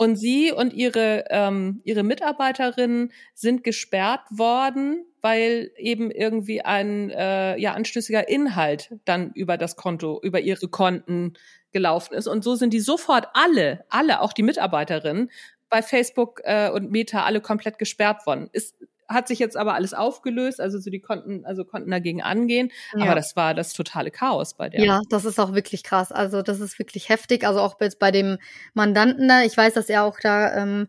A: Und sie und ihre, ähm, ihre Mitarbeiterinnen sind gesperrt worden, weil eben irgendwie ein äh, ja, anstößiger Inhalt dann über das Konto, über ihre Konten gelaufen ist. Und so sind die sofort alle, alle, auch die Mitarbeiterinnen, bei Facebook äh, und Meta alle komplett gesperrt worden. Ist hat sich jetzt aber alles aufgelöst, also so die konnten, also konnten dagegen angehen. Ja. Aber das war das totale Chaos bei der.
B: Ja, das ist auch wirklich krass. Also das ist wirklich heftig. Also auch jetzt bei dem Mandanten da, ich weiß, dass er auch da ähm,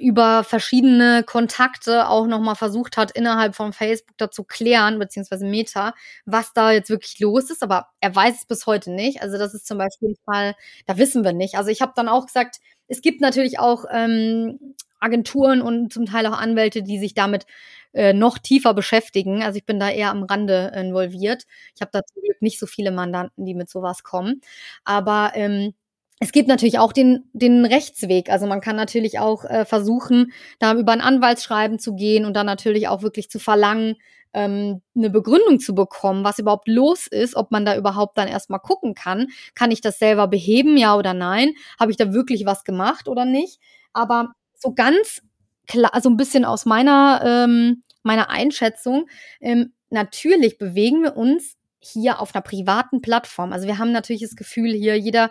B: über verschiedene Kontakte auch nochmal versucht hat, innerhalb von Facebook da zu klären, beziehungsweise Meta, was da jetzt wirklich los ist, aber er weiß es bis heute nicht. Also das ist zum Beispiel ein Fall, da wissen wir nicht. Also ich habe dann auch gesagt, es gibt natürlich auch ähm, Agenturen und zum Teil auch Anwälte, die sich damit äh, noch tiefer beschäftigen. Also ich bin da eher am Rande involviert. Ich habe da zum Glück nicht so viele Mandanten, die mit sowas kommen. Aber ähm, es gibt natürlich auch den, den Rechtsweg. Also man kann natürlich auch äh, versuchen, da über ein Anwaltsschreiben zu gehen und dann natürlich auch wirklich zu verlangen, ähm, eine Begründung zu bekommen, was überhaupt los ist, ob man da überhaupt dann erstmal gucken kann. Kann ich das selber beheben, ja oder nein? Habe ich da wirklich was gemacht oder nicht? Aber so ganz klar, so ein bisschen aus meiner, ähm, meiner Einschätzung, ähm, natürlich bewegen wir uns hier auf einer privaten Plattform. Also wir haben natürlich das Gefühl, hier jeder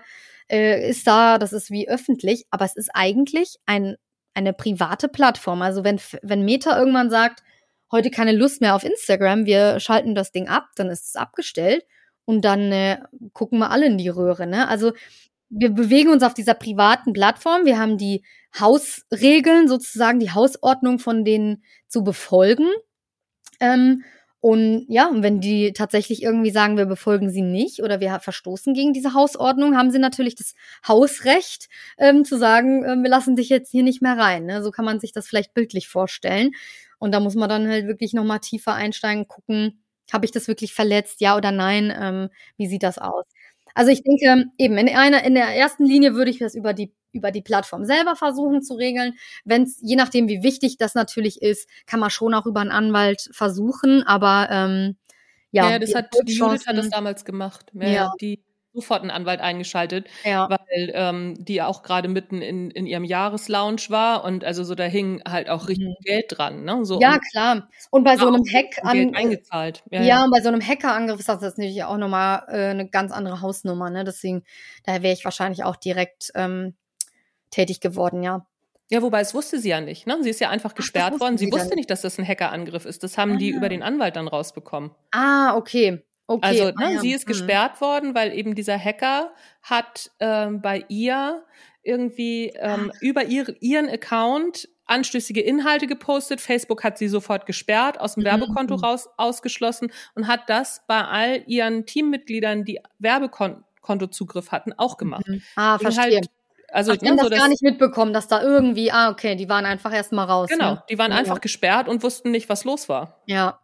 B: äh, ist da, das ist wie öffentlich, aber es ist eigentlich ein, eine private Plattform. Also wenn, wenn Meta irgendwann sagt, heute keine Lust mehr auf Instagram, wir schalten das Ding ab, dann ist es abgestellt und dann äh, gucken wir alle in die Röhre. Ne? Also wir bewegen uns auf dieser privaten Plattform. Wir haben die Hausregeln, sozusagen die Hausordnung von denen zu befolgen. Ähm, und ja, wenn die tatsächlich irgendwie sagen, wir befolgen sie nicht oder wir verstoßen gegen diese Hausordnung, haben sie natürlich das Hausrecht ähm, zu sagen, äh, wir lassen dich jetzt hier nicht mehr rein. Ne? So kann man sich das vielleicht bildlich vorstellen. Und da muss man dann halt wirklich nochmal tiefer einsteigen, gucken, habe ich das wirklich verletzt, ja oder nein? Ähm, wie sieht das aus? Also ich denke, eben in einer, in der ersten Linie würde ich das über die über die Plattform selber versuchen zu regeln. Wenn es, je nachdem, wie wichtig das natürlich ist, kann man schon auch über einen Anwalt versuchen, aber ähm, ja.
A: Ja, das hat die Judith hat das damals gemacht. Ja, ja. Die sofort einen Anwalt eingeschaltet, ja. weil ähm, die auch gerade mitten in, in ihrem Jahreslaunch war und also so da hing halt auch richtig mhm. Geld dran. Ne? So,
B: ja, klar. Und bei so einem Hack
A: an, eingezahlt.
B: Ja, ja, und bei so einem Hackerangriff ist das natürlich auch nochmal äh, eine ganz andere Hausnummer. Ne? Deswegen, daher wäre ich wahrscheinlich auch direkt ähm, tätig geworden, ja.
A: Ja, wobei es wusste sie ja nicht. Ne? Sie ist ja einfach gesperrt Ach, worden. Sie, sie wusste nicht, dass das ein Hackerangriff ist. Das haben ah. die über den Anwalt dann rausbekommen.
B: Ah, okay. Okay.
A: Also ne, ah, ja. sie ist mhm. gesperrt worden, weil eben dieser Hacker hat ähm, bei ihr irgendwie ähm, über ihr, ihren Account anstößige Inhalte gepostet. Facebook hat sie sofort gesperrt, aus dem mhm. Werbekonto raus ausgeschlossen und hat das bei all ihren Teammitgliedern, die Werbekontozugriff hatten, auch gemacht.
B: Mhm. Ah, verstehe. Halt,
A: also
B: ich habe ne, so, das gar nicht mitbekommen, dass da irgendwie, ah, okay, die waren einfach erstmal raus.
A: Genau,
B: ne?
A: die waren ja. einfach gesperrt und wussten nicht, was los war.
B: Ja.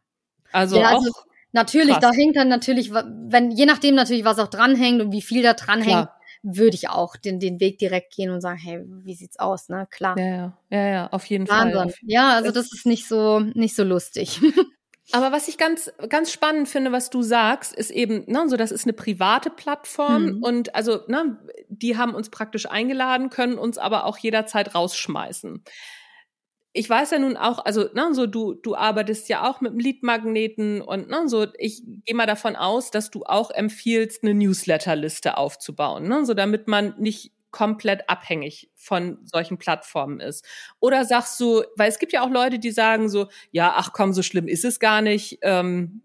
A: Also, ja, also auch
B: Natürlich, Krass. da hängt dann natürlich, wenn, je nachdem natürlich, was auch dranhängt und wie viel da dranhängt, würde ich auch den, den Weg direkt gehen und sagen, hey, wie sieht's aus, ne? Klar.
A: Ja, ja, ja, ja auf jeden
B: Wahnsinn.
A: Fall.
B: Ja, also das ist nicht so, nicht so lustig. <laughs>
A: Aber was ich ganz, ganz spannend finde, was du sagst, ist eben, ne, so das ist eine private Plattform mhm. und also, ne, die haben uns praktisch eingeladen, können uns aber auch jederzeit rausschmeißen ich weiß ja nun auch, also ne, so du du arbeitest ja auch mit dem Leadmagneten und ne, so ich gehe mal davon aus, dass du auch empfiehlst, eine Newsletterliste aufzubauen, ne, so damit man nicht komplett abhängig von solchen Plattformen ist. Oder sagst du, weil es gibt ja auch Leute, die sagen so, ja, ach komm, so schlimm ist es gar nicht. Ähm,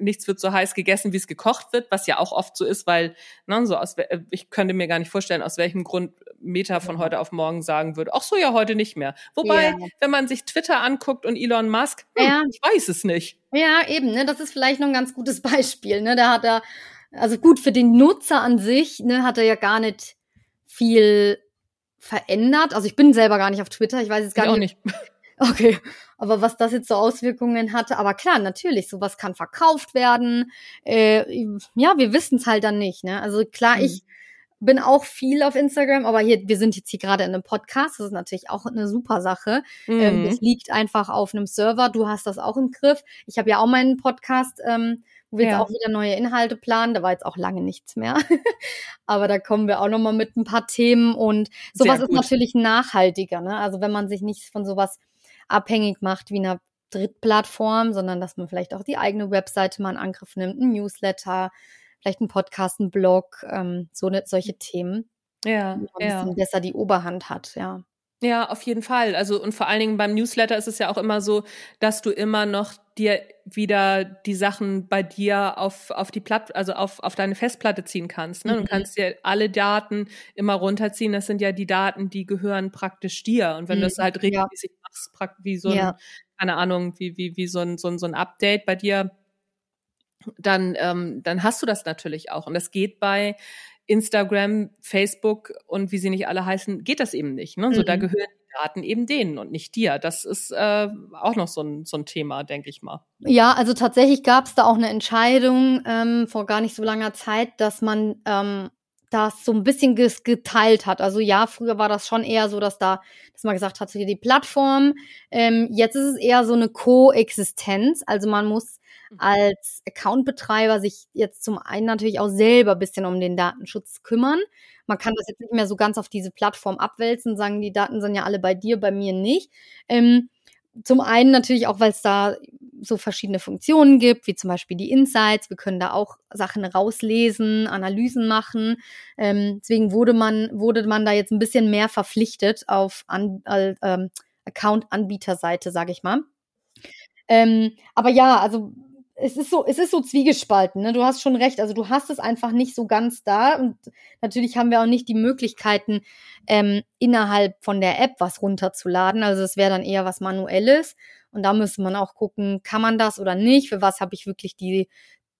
A: nichts wird so heiß gegessen, wie es gekocht wird, was ja auch oft so ist, weil, ne, so aus, ich könnte mir gar nicht vorstellen, aus welchem Grund Meta von heute auf morgen sagen würde, ach so, ja, heute nicht mehr. Wobei, ja. wenn man sich Twitter anguckt und Elon Musk, hm, ja. ich weiß es nicht.
B: Ja, eben, ne, das ist vielleicht noch ein ganz gutes <laughs> Beispiel, ne, da hat er, also gut, für den Nutzer an sich, ne, hat er ja gar nicht viel verändert. Also ich bin selber gar nicht auf Twitter, ich weiß jetzt gar
A: ich
B: nicht.
A: nicht. <laughs>
B: Okay, aber was das jetzt so Auswirkungen hatte, aber klar, natürlich, sowas kann verkauft werden. Äh, ja, wir wissen es halt dann nicht. Ne? Also klar, mhm. ich bin auch viel auf Instagram, aber hier, wir sind jetzt hier gerade in einem Podcast. Das ist natürlich auch eine super Sache. Ähm, mhm. Ähm, das liegt einfach auf einem Server. Du hast das auch im Griff. Ich habe ja auch meinen Podcast, ähm, wo wir ja. jetzt auch wieder neue Inhalte planen. Da war jetzt auch lange nichts mehr. <laughs> aber da kommen wir auch noch mal mit ein paar Themen und sowas ist natürlich nachhaltiger. Ne? Also wenn man sich nicht von sowas abhängig macht wie einer Drittplattform, sondern dass man vielleicht auch die eigene Webseite mal in Angriff nimmt, ein Newsletter, vielleicht ein Podcast, ein Blog, ähm, so ne, solche Themen.
A: Ja,
B: ein
A: ja.
B: bisschen besser die Oberhand hat, ja.
A: Ja, auf jeden Fall. Also und vor allen Dingen beim Newsletter ist es ja auch immer so, dass du immer noch dir wieder die Sachen bei dir auf auf die Platt, also auf auf deine Festplatte ziehen kannst. Ne? Mhm. Du kannst dir alle Daten immer runterziehen. Das sind ja die Daten, die gehören praktisch dir. Und wenn mhm. du das halt regelmäßig ja. machst, wie so ein, ja. keine Ahnung, wie wie wie so ein so ein, so ein Update bei dir, dann ähm, dann hast du das natürlich auch. Und das geht bei Instagram, Facebook und wie sie nicht alle heißen, geht das eben nicht. Ne? So, da mhm. gehören die Daten eben denen und nicht dir. Das ist äh, auch noch so ein, so ein Thema, denke ich mal.
B: Ja, also tatsächlich gab es da auch eine Entscheidung ähm, vor gar nicht so langer Zeit, dass man ähm, das so ein bisschen geteilt hat. Also ja, früher war das schon eher so, dass da, dass man gesagt hat, so hier die Plattform. Ähm, jetzt ist es eher so eine Koexistenz. Also man muss. Als Accountbetreiber sich jetzt zum einen natürlich auch selber ein bisschen um den Datenschutz kümmern. Man kann das jetzt nicht mehr so ganz auf diese Plattform abwälzen, sagen, die Daten sind ja alle bei dir, bei mir nicht. Ähm, zum einen natürlich auch, weil es da so verschiedene Funktionen gibt, wie zum Beispiel die Insights. Wir können da auch Sachen rauslesen, Analysen machen. Ähm, deswegen wurde man, wurde man da jetzt ein bisschen mehr verpflichtet auf An äh, ähm, Account-Anbieterseite, sage ich mal. Ähm, aber ja, also es ist so, es ist so zwiegespalten, ne? Du hast schon recht. Also du hast es einfach nicht so ganz da. Und natürlich haben wir auch nicht die Möglichkeiten, ähm, innerhalb von der App was runterzuladen. Also es wäre dann eher was Manuelles. Und da müsste man auch gucken, kann man das oder nicht? Für was habe ich wirklich die,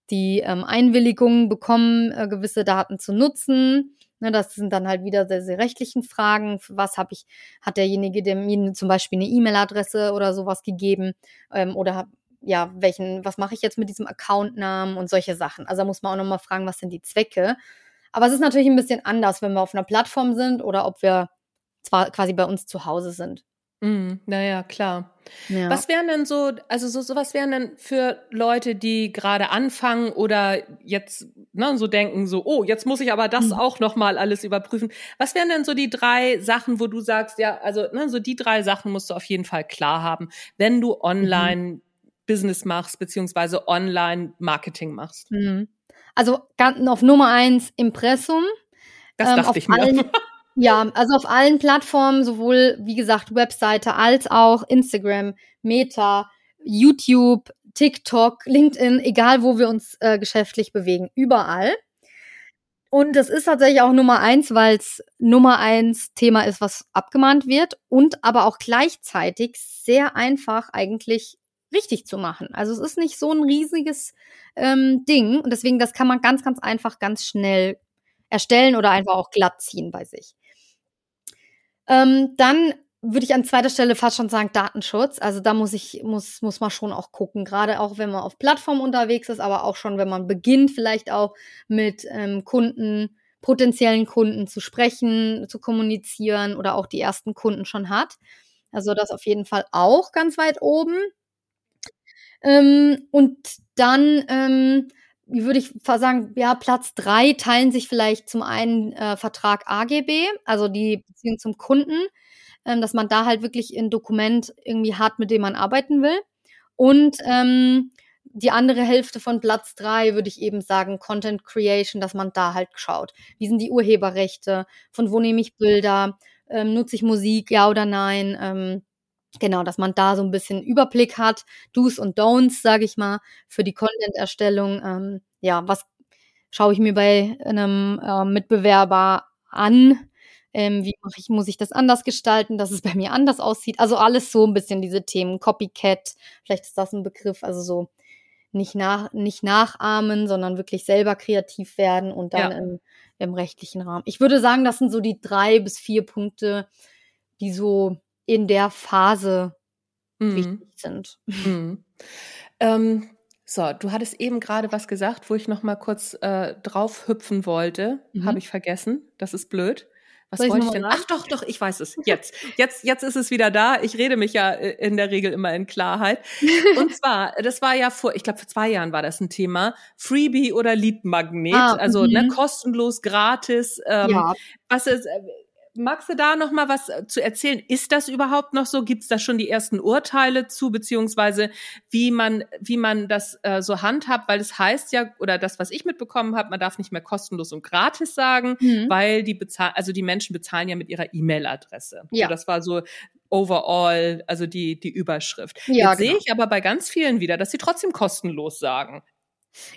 B: die ähm, Einwilligung bekommen, äh, gewisse Daten zu nutzen? Ne, das sind dann halt wieder diese rechtlichen Fragen. Für was habe ich, hat derjenige, der mir zum Beispiel eine E-Mail-Adresse oder sowas gegeben? Ähm, oder ja, welchen, was mache ich jetzt mit diesem Accountnamen und solche Sachen. Also da muss man auch nochmal fragen, was sind die Zwecke. Aber es ist natürlich ein bisschen anders, wenn wir auf einer Plattform sind oder ob wir zwar quasi bei uns zu Hause sind.
A: Mm, naja, klar. Ja. Was wären denn so, also so, so was wären denn für Leute, die gerade anfangen oder jetzt ne, so denken, so, oh, jetzt muss ich aber das mhm. auch nochmal alles überprüfen. Was wären denn so die drei Sachen, wo du sagst, ja, also ne, so die drei Sachen musst du auf jeden Fall klar haben, wenn du online mhm. Business machst, beziehungsweise Online-Marketing machst? Mhm.
B: Also ganz auf Nummer eins Impressum.
A: Das ähm, dachte ich mir.
B: Allen, <laughs> ja, also auf allen Plattformen, sowohl wie gesagt Webseite als auch Instagram, Meta, YouTube, TikTok, LinkedIn, egal wo wir uns äh, geschäftlich bewegen, überall. Und das ist tatsächlich auch Nummer eins, weil es Nummer eins Thema ist, was abgemahnt wird und aber auch gleichzeitig sehr einfach eigentlich richtig zu machen. Also es ist nicht so ein riesiges ähm, Ding und deswegen, das kann man ganz, ganz einfach, ganz schnell erstellen oder einfach auch glatt ziehen bei sich. Ähm, dann würde ich an zweiter Stelle fast schon sagen Datenschutz. Also da muss ich muss muss man schon auch gucken, gerade auch wenn man auf Plattformen unterwegs ist, aber auch schon wenn man beginnt vielleicht auch mit ähm, Kunden, potenziellen Kunden zu sprechen, zu kommunizieren oder auch die ersten Kunden schon hat. Also das auf jeden Fall auch ganz weit oben. Ähm, und dann ähm, würde ich sagen, ja, Platz drei teilen sich vielleicht zum einen äh, Vertrag AGB, also die Beziehung zum Kunden, ähm, dass man da halt wirklich ein Dokument irgendwie hat, mit dem man arbeiten will. Und ähm, die andere Hälfte von Platz drei würde ich eben sagen, Content Creation, dass man da halt schaut. Wie sind die Urheberrechte? Von wo nehme ich Bilder? Ähm, nutze ich Musik, ja oder nein? Ähm, Genau, dass man da so ein bisschen Überblick hat, Do's und Don'ts, sage ich mal, für die Content-Erstellung. Ähm, ja, was schaue ich mir bei einem äh, Mitbewerber an? Ähm, wie mache ich, muss ich das anders gestalten, dass es bei mir anders aussieht? Also alles so ein bisschen diese Themen, Copycat, vielleicht ist das ein Begriff, also so nicht, nach, nicht nachahmen, sondern wirklich selber kreativ werden und dann ja. im, im rechtlichen Rahmen. Ich würde sagen, das sind so die drei bis vier Punkte, die so in der Phase mhm. wichtig sind.
A: Mhm. Ähm, so, du hattest eben gerade was gesagt, wo ich noch mal kurz äh, drauf hüpfen wollte. Mhm. Habe ich vergessen. Das ist blöd. Was wollte ich denn? Ach doch, doch, ich weiß es. Jetzt. Jetzt, jetzt ist es wieder da. Ich rede mich ja äh, in der Regel immer in Klarheit. <laughs> Und zwar, das war ja vor, ich glaube, vor zwei Jahren war das ein Thema. Freebie oder Leadmagnet. Ah, also ne, mhm. kostenlos, gratis. Ähm, ja. Was ist, äh, magst du da noch mal was äh, zu erzählen? Ist das überhaupt noch so? Gibt es da schon die ersten Urteile zu, beziehungsweise wie man wie man das äh, so handhabt? Weil es das heißt ja oder das, was ich mitbekommen habe, man darf nicht mehr kostenlos und gratis sagen, mhm. weil die bezahlen, also die Menschen bezahlen ja mit ihrer E-Mail-Adresse. Ja, so, das war so overall, also die die Überschrift. Ja, Jetzt genau. sehe ich aber bei ganz vielen wieder, dass sie trotzdem kostenlos sagen.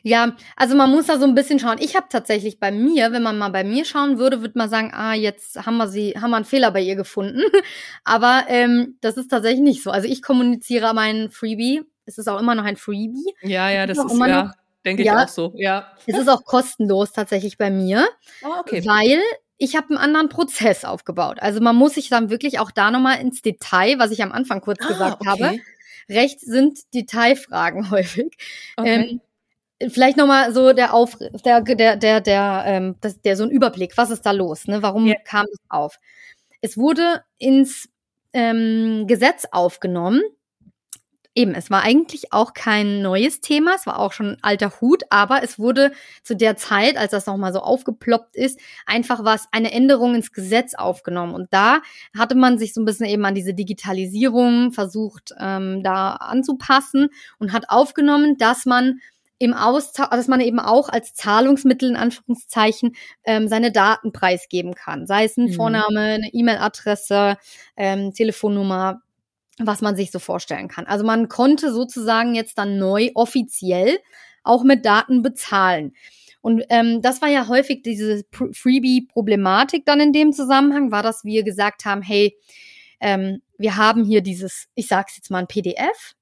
B: Ja, also man muss da so ein bisschen schauen. Ich habe tatsächlich bei mir, wenn man mal bei mir schauen würde, würde man sagen, ah, jetzt haben wir sie, haben wir einen Fehler bei ihr gefunden. <laughs> Aber ähm, das ist tatsächlich nicht so. Also ich kommuniziere meinen Freebie. Es ist auch immer noch ein Freebie.
A: Ja, ja, das ist, ist ja, noch, denke ja, ich auch so. Ja.
B: Es ist auch kostenlos tatsächlich bei mir,
A: oh, okay.
B: weil ich habe einen anderen Prozess aufgebaut. Also man muss sich dann wirklich auch da nochmal ins Detail, was ich am Anfang kurz ah, gesagt okay. habe. Recht sind Detailfragen <laughs> häufig. Okay. Ähm, Vielleicht nochmal so der Auf, der, der, der, der, ähm, das, der so ein Überblick. Was ist da los? Ne? Warum ja. kam das auf? Es wurde ins ähm, Gesetz aufgenommen. Eben, es war eigentlich auch kein neues Thema, es war auch schon ein alter Hut, aber es wurde zu der Zeit, als das nochmal so aufgeploppt ist, einfach was, eine Änderung ins Gesetz aufgenommen. Und da hatte man sich so ein bisschen eben an diese Digitalisierung versucht, ähm, da anzupassen und hat aufgenommen, dass man im Austausch, dass man eben auch als Zahlungsmittel in Anführungszeichen ähm, seine Daten preisgeben kann. Sei es ein mhm. Vorname, eine E-Mail-Adresse, ähm, Telefonnummer, was man sich so vorstellen kann. Also man konnte sozusagen jetzt dann neu offiziell auch mit Daten bezahlen. Und ähm, das war ja häufig diese Freebie-Problematik dann in dem Zusammenhang, war, dass wir gesagt haben, hey, ähm, wir haben hier dieses, ich sag's jetzt mal ein PDF.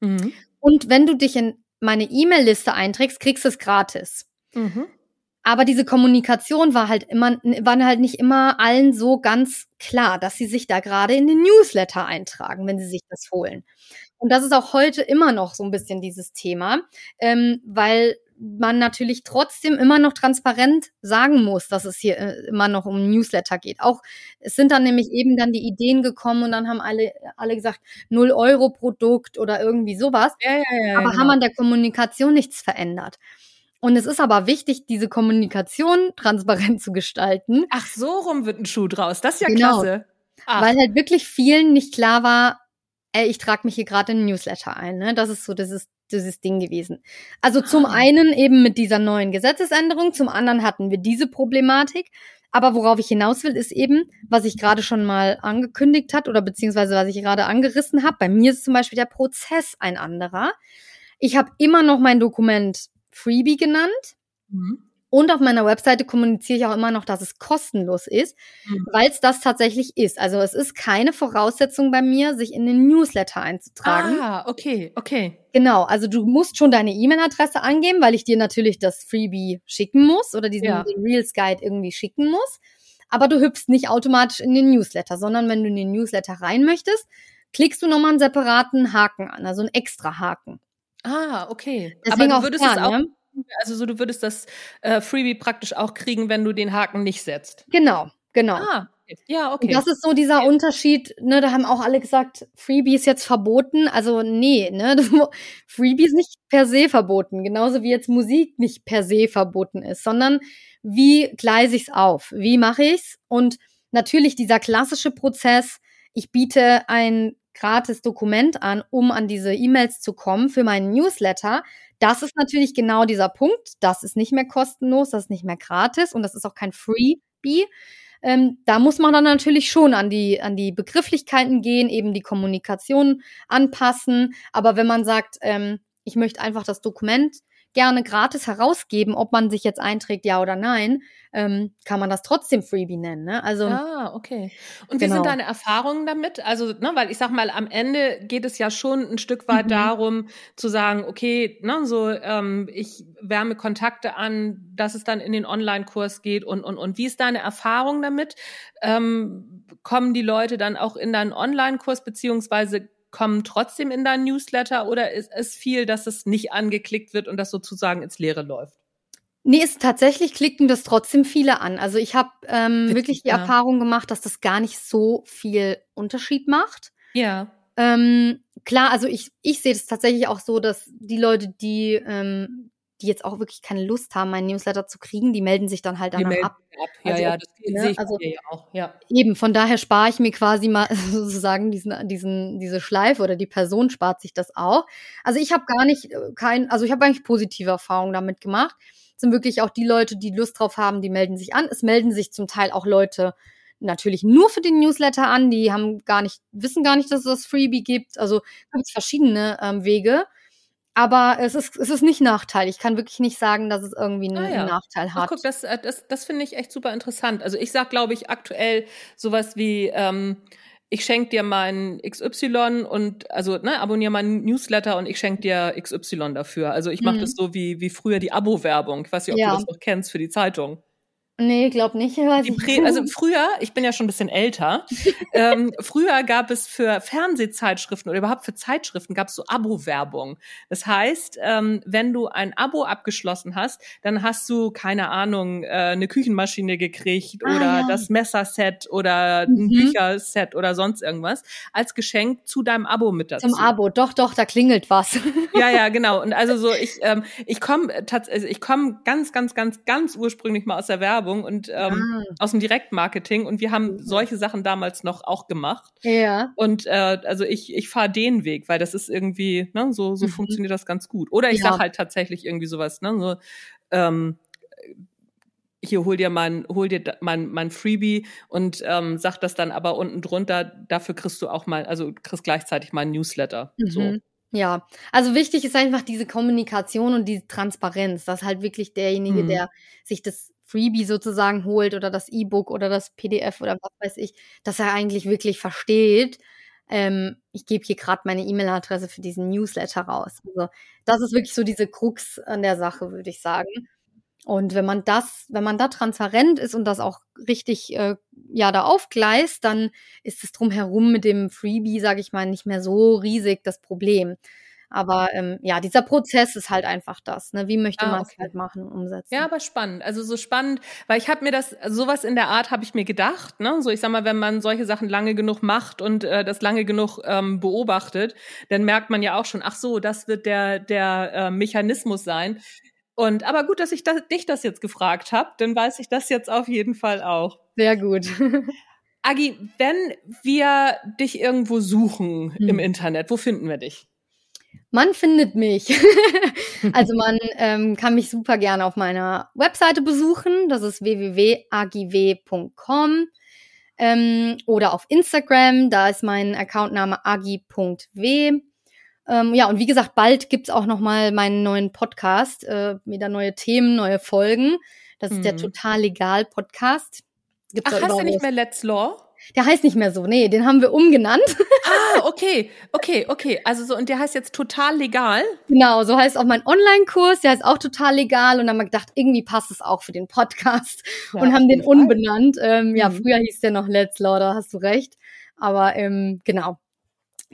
B: Mhm. Und wenn du dich in meine E-Mail-Liste einträgst, kriegst du es gratis. Mhm. Aber diese Kommunikation war halt immer, waren halt nicht immer allen so ganz klar, dass sie sich da gerade in den Newsletter eintragen, wenn sie sich das holen. Und das ist auch heute immer noch so ein bisschen dieses Thema, ähm, weil man natürlich trotzdem immer noch transparent sagen muss, dass es hier äh, immer noch um Newsletter geht. Auch es sind dann nämlich eben dann die Ideen gekommen und dann haben alle alle gesagt null Euro Produkt oder irgendwie sowas. Ja, ja, ja, aber genau. haben an der Kommunikation nichts verändert. Und es ist aber wichtig, diese Kommunikation <laughs> transparent zu gestalten.
A: Ach, so rum wird ein Schuh draus. Das ist ja genau. klasse.
B: Ach. Weil halt wirklich vielen nicht klar war, ey, ich trage mich hier gerade in Newsletter ein. Ne? Das ist so dieses dieses Ding gewesen. Also zum ah. einen eben mit dieser neuen Gesetzesänderung, zum anderen hatten wir diese Problematik. Aber worauf ich hinaus will, ist eben, was ich gerade schon mal angekündigt hat oder beziehungsweise was ich gerade angerissen habe. Bei mir ist zum Beispiel der Prozess ein anderer. Ich habe immer noch mein Dokument Freebie genannt. Mhm. Und auf meiner Webseite kommuniziere ich auch immer noch, dass es kostenlos ist, mhm. weil es das tatsächlich ist. Also es ist keine Voraussetzung bei mir, sich in den Newsletter einzutragen.
A: Ah, okay, okay.
B: Genau, also du musst schon deine E-Mail-Adresse angeben, weil ich dir natürlich das Freebie schicken muss oder diesen ja. Reels Guide irgendwie schicken muss. Aber du hüpfst nicht automatisch in den Newsletter, sondern wenn du in den Newsletter rein möchtest, klickst du nochmal einen separaten Haken an, also einen extra Haken.
A: Ah, okay. Deswegen Aber du würdest es auch, ne? Also so, du würdest das äh, Freebie praktisch auch kriegen, wenn du den Haken nicht setzt.
B: Genau, genau.
A: Ah, ja, okay.
B: Und das ist so dieser okay. Unterschied, ne, da haben auch alle gesagt, Freebie ist jetzt verboten. Also nee, ne, <laughs> Freebie ist nicht per se verboten, genauso wie jetzt Musik nicht per se verboten ist, sondern wie gleise ich's auf? Wie mache ich's? Und natürlich dieser klassische Prozess, ich biete ein gratis Dokument an, um an diese E-Mails zu kommen für meinen Newsletter. Das ist natürlich genau dieser Punkt. Das ist nicht mehr kostenlos, das ist nicht mehr gratis und das ist auch kein Freebie. Ähm, da muss man dann natürlich schon an die, an die Begrifflichkeiten gehen, eben die Kommunikation anpassen. Aber wenn man sagt, ähm, ich möchte einfach das Dokument gerne gratis herausgeben, ob man sich jetzt einträgt, ja oder nein, ähm, kann man das trotzdem Freebie nennen. Ne? Also
A: ah, okay. Und wie genau. sind deine Erfahrungen damit? Also, ne, weil ich sag mal, am Ende geht es ja schon ein Stück weit mhm. darum zu sagen, okay, ne, so ähm, ich wärme Kontakte an, dass es dann in den Online-Kurs geht und und und. Wie ist deine Erfahrung damit? Ähm, kommen die Leute dann auch in deinen Online-Kurs beziehungsweise kommen trotzdem in deinen Newsletter oder ist es viel, dass es nicht angeklickt wird und das sozusagen ins Leere läuft?
B: Nee, ist tatsächlich klicken das trotzdem viele an. Also ich habe ähm, wirklich die ja. Erfahrung gemacht, dass das gar nicht so viel Unterschied macht.
A: Ja.
B: Ähm, klar, also ich, ich sehe das tatsächlich auch so, dass die Leute, die, ähm, die jetzt auch wirklich keine Lust haben, meinen Newsletter zu kriegen, die melden sich dann halt danach ab. ab.
A: Ja, also, ja, das ne, sehe ich also, ja auch. Ja.
B: Eben, von daher spare ich mir quasi mal <laughs> sozusagen diesen, diesen, diese Schleife oder die Person spart sich das auch. Also ich habe gar nicht äh, kein, also ich habe eigentlich positive Erfahrungen damit gemacht. Es sind wirklich auch die Leute, die Lust drauf haben, die melden sich an. Es melden sich zum Teil auch Leute, natürlich nur für den Newsletter an. Die haben gar nicht, wissen gar nicht, dass es das Freebie gibt. Also gibt es verschiedene ähm, Wege. Aber es ist, es ist nicht Nachteil. Ich kann wirklich nicht sagen, dass es irgendwie einen, ah, ja. Nachteil hat.
A: Ach, guck, das, äh, das, das finde ich echt super interessant. Also ich sag, glaube ich, aktuell sowas wie, ähm, ich schenke dir mein XY und also ne, abonniere meinen Newsletter und ich schenke dir XY dafür. Also ich mache mhm. das so wie, wie früher die Abo-Werbung. Ich weiß nicht, ob ja. du das noch kennst für die Zeitung.
B: Nee, glaub nicht. Weiß
A: Prä, also früher, ich bin ja schon ein bisschen älter, <laughs> ähm, früher gab es für Fernsehzeitschriften oder überhaupt für Zeitschriften gab es so Abo-Werbung. Das heißt, ähm, wenn du ein Abo abgeschlossen hast, dann hast du, keine Ahnung, äh, eine Küchenmaschine gekriegt ah, oder ja. das Messerset oder mhm. ein Bücherset oder sonst irgendwas als Geschenk zu deinem Abo mit dazu.
B: Zum Abo, doch, doch, da klingelt was. <laughs>
A: ja, ja, genau. Und also so, ich, ähm, ich komme also ich komme ganz, ganz, ganz, ganz ursprünglich mal aus der Werbung Werbung und ähm, ah. aus dem Direktmarketing und wir haben mhm. solche Sachen damals noch auch gemacht.
B: Ja.
A: Und äh, also ich, ich fahre den Weg, weil das ist irgendwie, ne, so, so mhm. funktioniert das ganz gut. Oder ich ja. sag halt tatsächlich irgendwie sowas, ne, so, ähm, hier hol dir mein, hol dir mein, mein Freebie und ähm, sag das dann aber unten drunter, dafür kriegst du auch mal, also kriegst gleichzeitig meinen Newsletter. Mhm. So.
B: Ja, also wichtig ist einfach diese Kommunikation und diese Transparenz, dass halt wirklich derjenige, mhm. der sich das Freebie sozusagen holt oder das E-Book oder das PDF oder was weiß ich, dass er eigentlich wirklich versteht, ähm, ich gebe hier gerade meine E-Mail-Adresse für diesen Newsletter raus. Also das ist wirklich so diese Krux an der Sache, würde ich sagen. Und wenn man das, wenn man da transparent ist und das auch richtig äh, ja da aufgleist, dann ist es drumherum mit dem Freebie, sage ich mal, nicht mehr so riesig das Problem. Aber ähm, ja, dieser Prozess ist halt einfach das. Ne? Wie möchte ah, man es halt machen und umsetzen?
A: Ja, aber spannend. Also so spannend, weil ich habe mir das, sowas in der Art habe ich mir gedacht. Ne? So, ich sag mal, wenn man solche Sachen lange genug macht und äh, das lange genug ähm, beobachtet, dann merkt man ja auch schon, ach so, das wird der, der äh, Mechanismus sein. Und aber gut, dass ich das, dich das jetzt gefragt habe, dann weiß ich das jetzt auf jeden Fall auch.
B: Sehr gut.
A: Agi, wenn wir dich irgendwo suchen hm. im Internet, wo finden wir dich?
B: Man findet mich. <laughs> also man ähm, kann mich super gerne auf meiner Webseite besuchen. Das ist www.agiw.com ähm, oder auf Instagram. Da ist mein Accountname agi.w. Ähm, ja, und wie gesagt, bald gibt's auch noch mal meinen neuen Podcast, äh, wieder neue Themen, neue Folgen. Das ist der mhm. Total Legal Podcast.
A: Gibt's Ach, hast du nicht mehr Let's Law?
B: Der heißt nicht mehr so. Nee, den haben wir umgenannt.
A: Ah, okay, okay, okay. Also so, und der heißt jetzt total legal?
B: Genau, so heißt auch mein Online-Kurs. Der heißt auch total legal. Und dann haben wir gedacht, irgendwie passt es auch für den Podcast. Ja, und haben den umbenannt. Ähm, mhm. Ja, früher hieß der noch Let's Law, da hast du recht. Aber ähm, genau,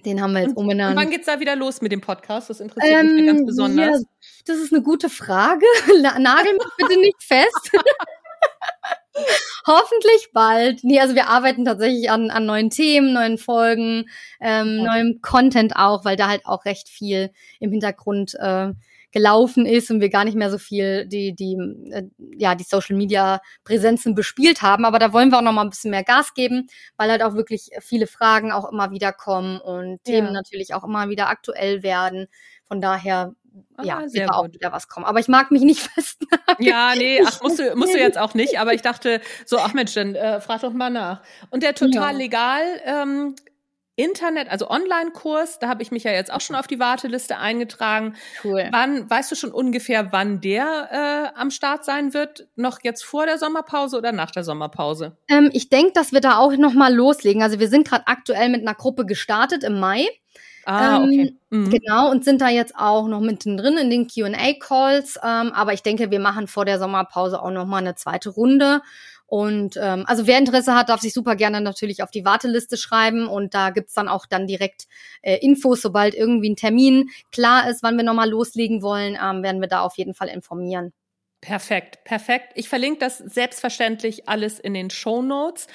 B: den haben wir jetzt umbenannt.
A: Und wann geht's da wieder los mit dem Podcast? Das interessiert ähm, mich ganz besonders. Ja,
B: das ist eine gute Frage. <laughs> Nagel mich bitte nicht fest. <laughs> <laughs> Hoffentlich bald. Nee, also wir arbeiten tatsächlich an, an neuen Themen, neuen Folgen, ähm, ja. neuem Content auch, weil da halt auch recht viel im Hintergrund äh, gelaufen ist und wir gar nicht mehr so viel die die äh, ja die Social Media Präsenzen bespielt haben, aber da wollen wir auch noch mal ein bisschen mehr Gas geben, weil halt auch wirklich viele Fragen auch immer wieder kommen und ja. Themen natürlich auch immer wieder aktuell werden. Von daher Ah, ja, wird auch wieder was kommen. Aber ich mag mich nicht <laughs> festnageln.
A: Ja, nee, ach, musst du, musst du jetzt auch nicht. Aber ich dachte, so, ach Mensch, dann äh, frag doch mal nach. Und der total ja. legal ähm, Internet, also Online-Kurs, da habe ich mich ja jetzt auch schon auf die Warteliste eingetragen.
B: Cool.
A: Wann, weißt du schon ungefähr, wann der äh, am Start sein wird? Noch jetzt vor der Sommerpause oder nach der Sommerpause?
B: Ähm, ich denke, dass wir da auch noch mal loslegen. Also wir sind gerade aktuell mit einer Gruppe gestartet im Mai.
A: Ah, ähm, okay.
B: Mhm. Genau, und sind da jetzt auch noch mittendrin in den QA-Calls. Ähm, aber ich denke, wir machen vor der Sommerpause auch noch mal eine zweite Runde. Und ähm, also wer Interesse hat, darf sich super gerne natürlich auf die Warteliste schreiben und da gibt's dann auch dann direkt äh, Infos, sobald irgendwie ein Termin klar ist, wann wir nochmal loslegen wollen, ähm, werden wir da auf jeden Fall informieren.
A: Perfekt, perfekt. Ich verlinke das selbstverständlich alles in den Show Notes.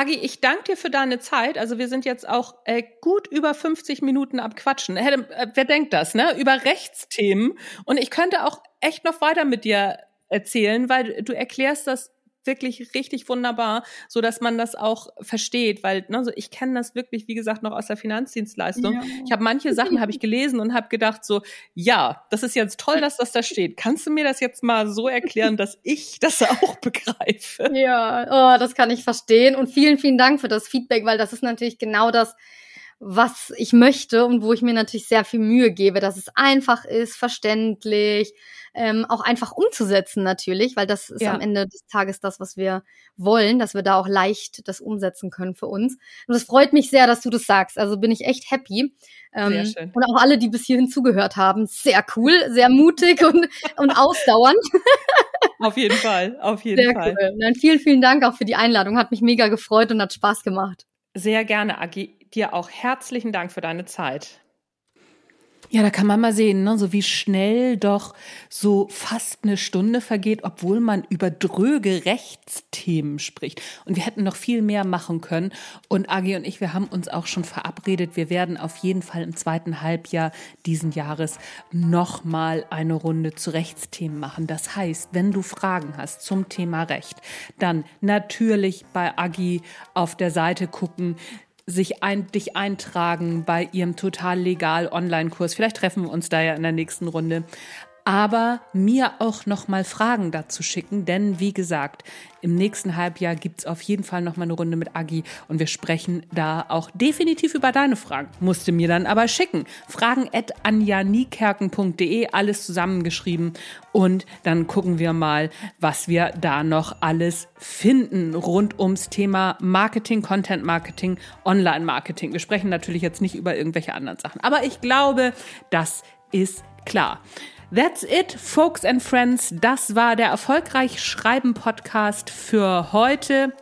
A: Agi, ich danke dir für deine Zeit. Also wir sind jetzt auch äh, gut über 50 Minuten am Quatschen. Äh, wer denkt das, ne? Über Rechtsthemen. Und ich könnte auch echt noch weiter mit dir erzählen, weil du erklärst das wirklich richtig wunderbar, so dass man das auch versteht, weil ne, so ich kenne das wirklich, wie gesagt, noch aus der Finanzdienstleistung. Ja. Ich habe manche Sachen habe ich gelesen und habe gedacht so, ja, das ist jetzt toll, dass das da steht. Kannst du mir das jetzt mal so erklären, dass ich das auch begreife?
B: Ja, oh, das kann ich verstehen und vielen, vielen Dank für das Feedback, weil das ist natürlich genau das, was ich möchte und wo ich mir natürlich sehr viel Mühe gebe, dass es einfach ist, verständlich, ähm, auch einfach umzusetzen natürlich, weil das ist ja. am Ende des Tages das, was wir wollen, dass wir da auch leicht das umsetzen können für uns. Und es freut mich sehr, dass du das sagst. Also bin ich echt happy. Ähm, sehr schön. Und auch alle, die bis hierhin zugehört haben, sehr cool, sehr mutig und, und ausdauernd. <laughs>
A: Auf jeden Fall, auf jeden sehr Fall. Cool.
B: Dann vielen, vielen Dank auch für die Einladung. Hat mich mega gefreut und hat Spaß gemacht.
A: Sehr gerne, Agi dir auch herzlichen Dank für deine Zeit. Ja, da kann man mal sehen, ne, so wie schnell doch so fast eine Stunde vergeht, obwohl man über dröge Rechtsthemen spricht. Und wir hätten noch viel mehr machen können. Und Agi und ich, wir haben uns auch schon verabredet. Wir werden auf jeden Fall im zweiten Halbjahr diesen Jahres nochmal eine Runde zu Rechtsthemen machen. Das heißt, wenn du Fragen hast zum Thema Recht, dann natürlich bei Agi auf der Seite gucken sich ein, dich eintragen bei ihrem total legal Online-Kurs. Vielleicht treffen wir uns da ja in der nächsten Runde aber mir auch noch mal Fragen dazu schicken, denn wie gesagt, im nächsten Halbjahr gibt's auf jeden Fall noch mal eine Runde mit Agi und wir sprechen da auch definitiv über deine Fragen. Musste mir dann aber schicken. Fragen at anjanikerken.de, alles zusammengeschrieben und dann gucken wir mal, was wir da noch alles finden rund ums Thema Marketing, Content Marketing, Online Marketing. Wir sprechen natürlich jetzt nicht über irgendwelche anderen Sachen, aber ich glaube, das ist klar. That's it, folks and friends. Das war der Erfolgreich Schreiben Podcast für heute.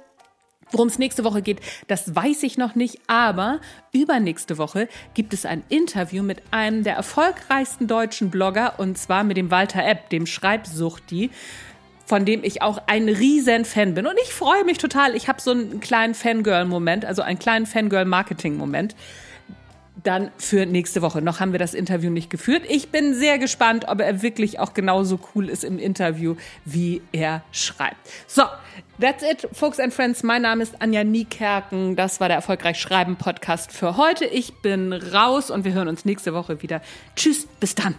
A: Worum es nächste Woche geht, das weiß ich noch nicht, aber übernächste Woche gibt es ein Interview mit einem der erfolgreichsten deutschen Blogger und zwar mit dem Walter Epp, dem Schreibsuchti von dem ich auch ein riesen Fan bin. Und ich freue mich total. Ich habe so einen kleinen Fangirl-Moment, also einen kleinen Fangirl-Marketing-Moment dann für nächste Woche. Noch haben wir das Interview nicht geführt. Ich bin sehr gespannt, ob er wirklich auch genauso cool ist im Interview, wie er schreibt. So, that's it, folks and friends. Mein Name ist Anja Niekerken. Das war der Erfolgreich Schreiben Podcast für heute. Ich bin raus und wir hören uns nächste Woche wieder. Tschüss, bis dann.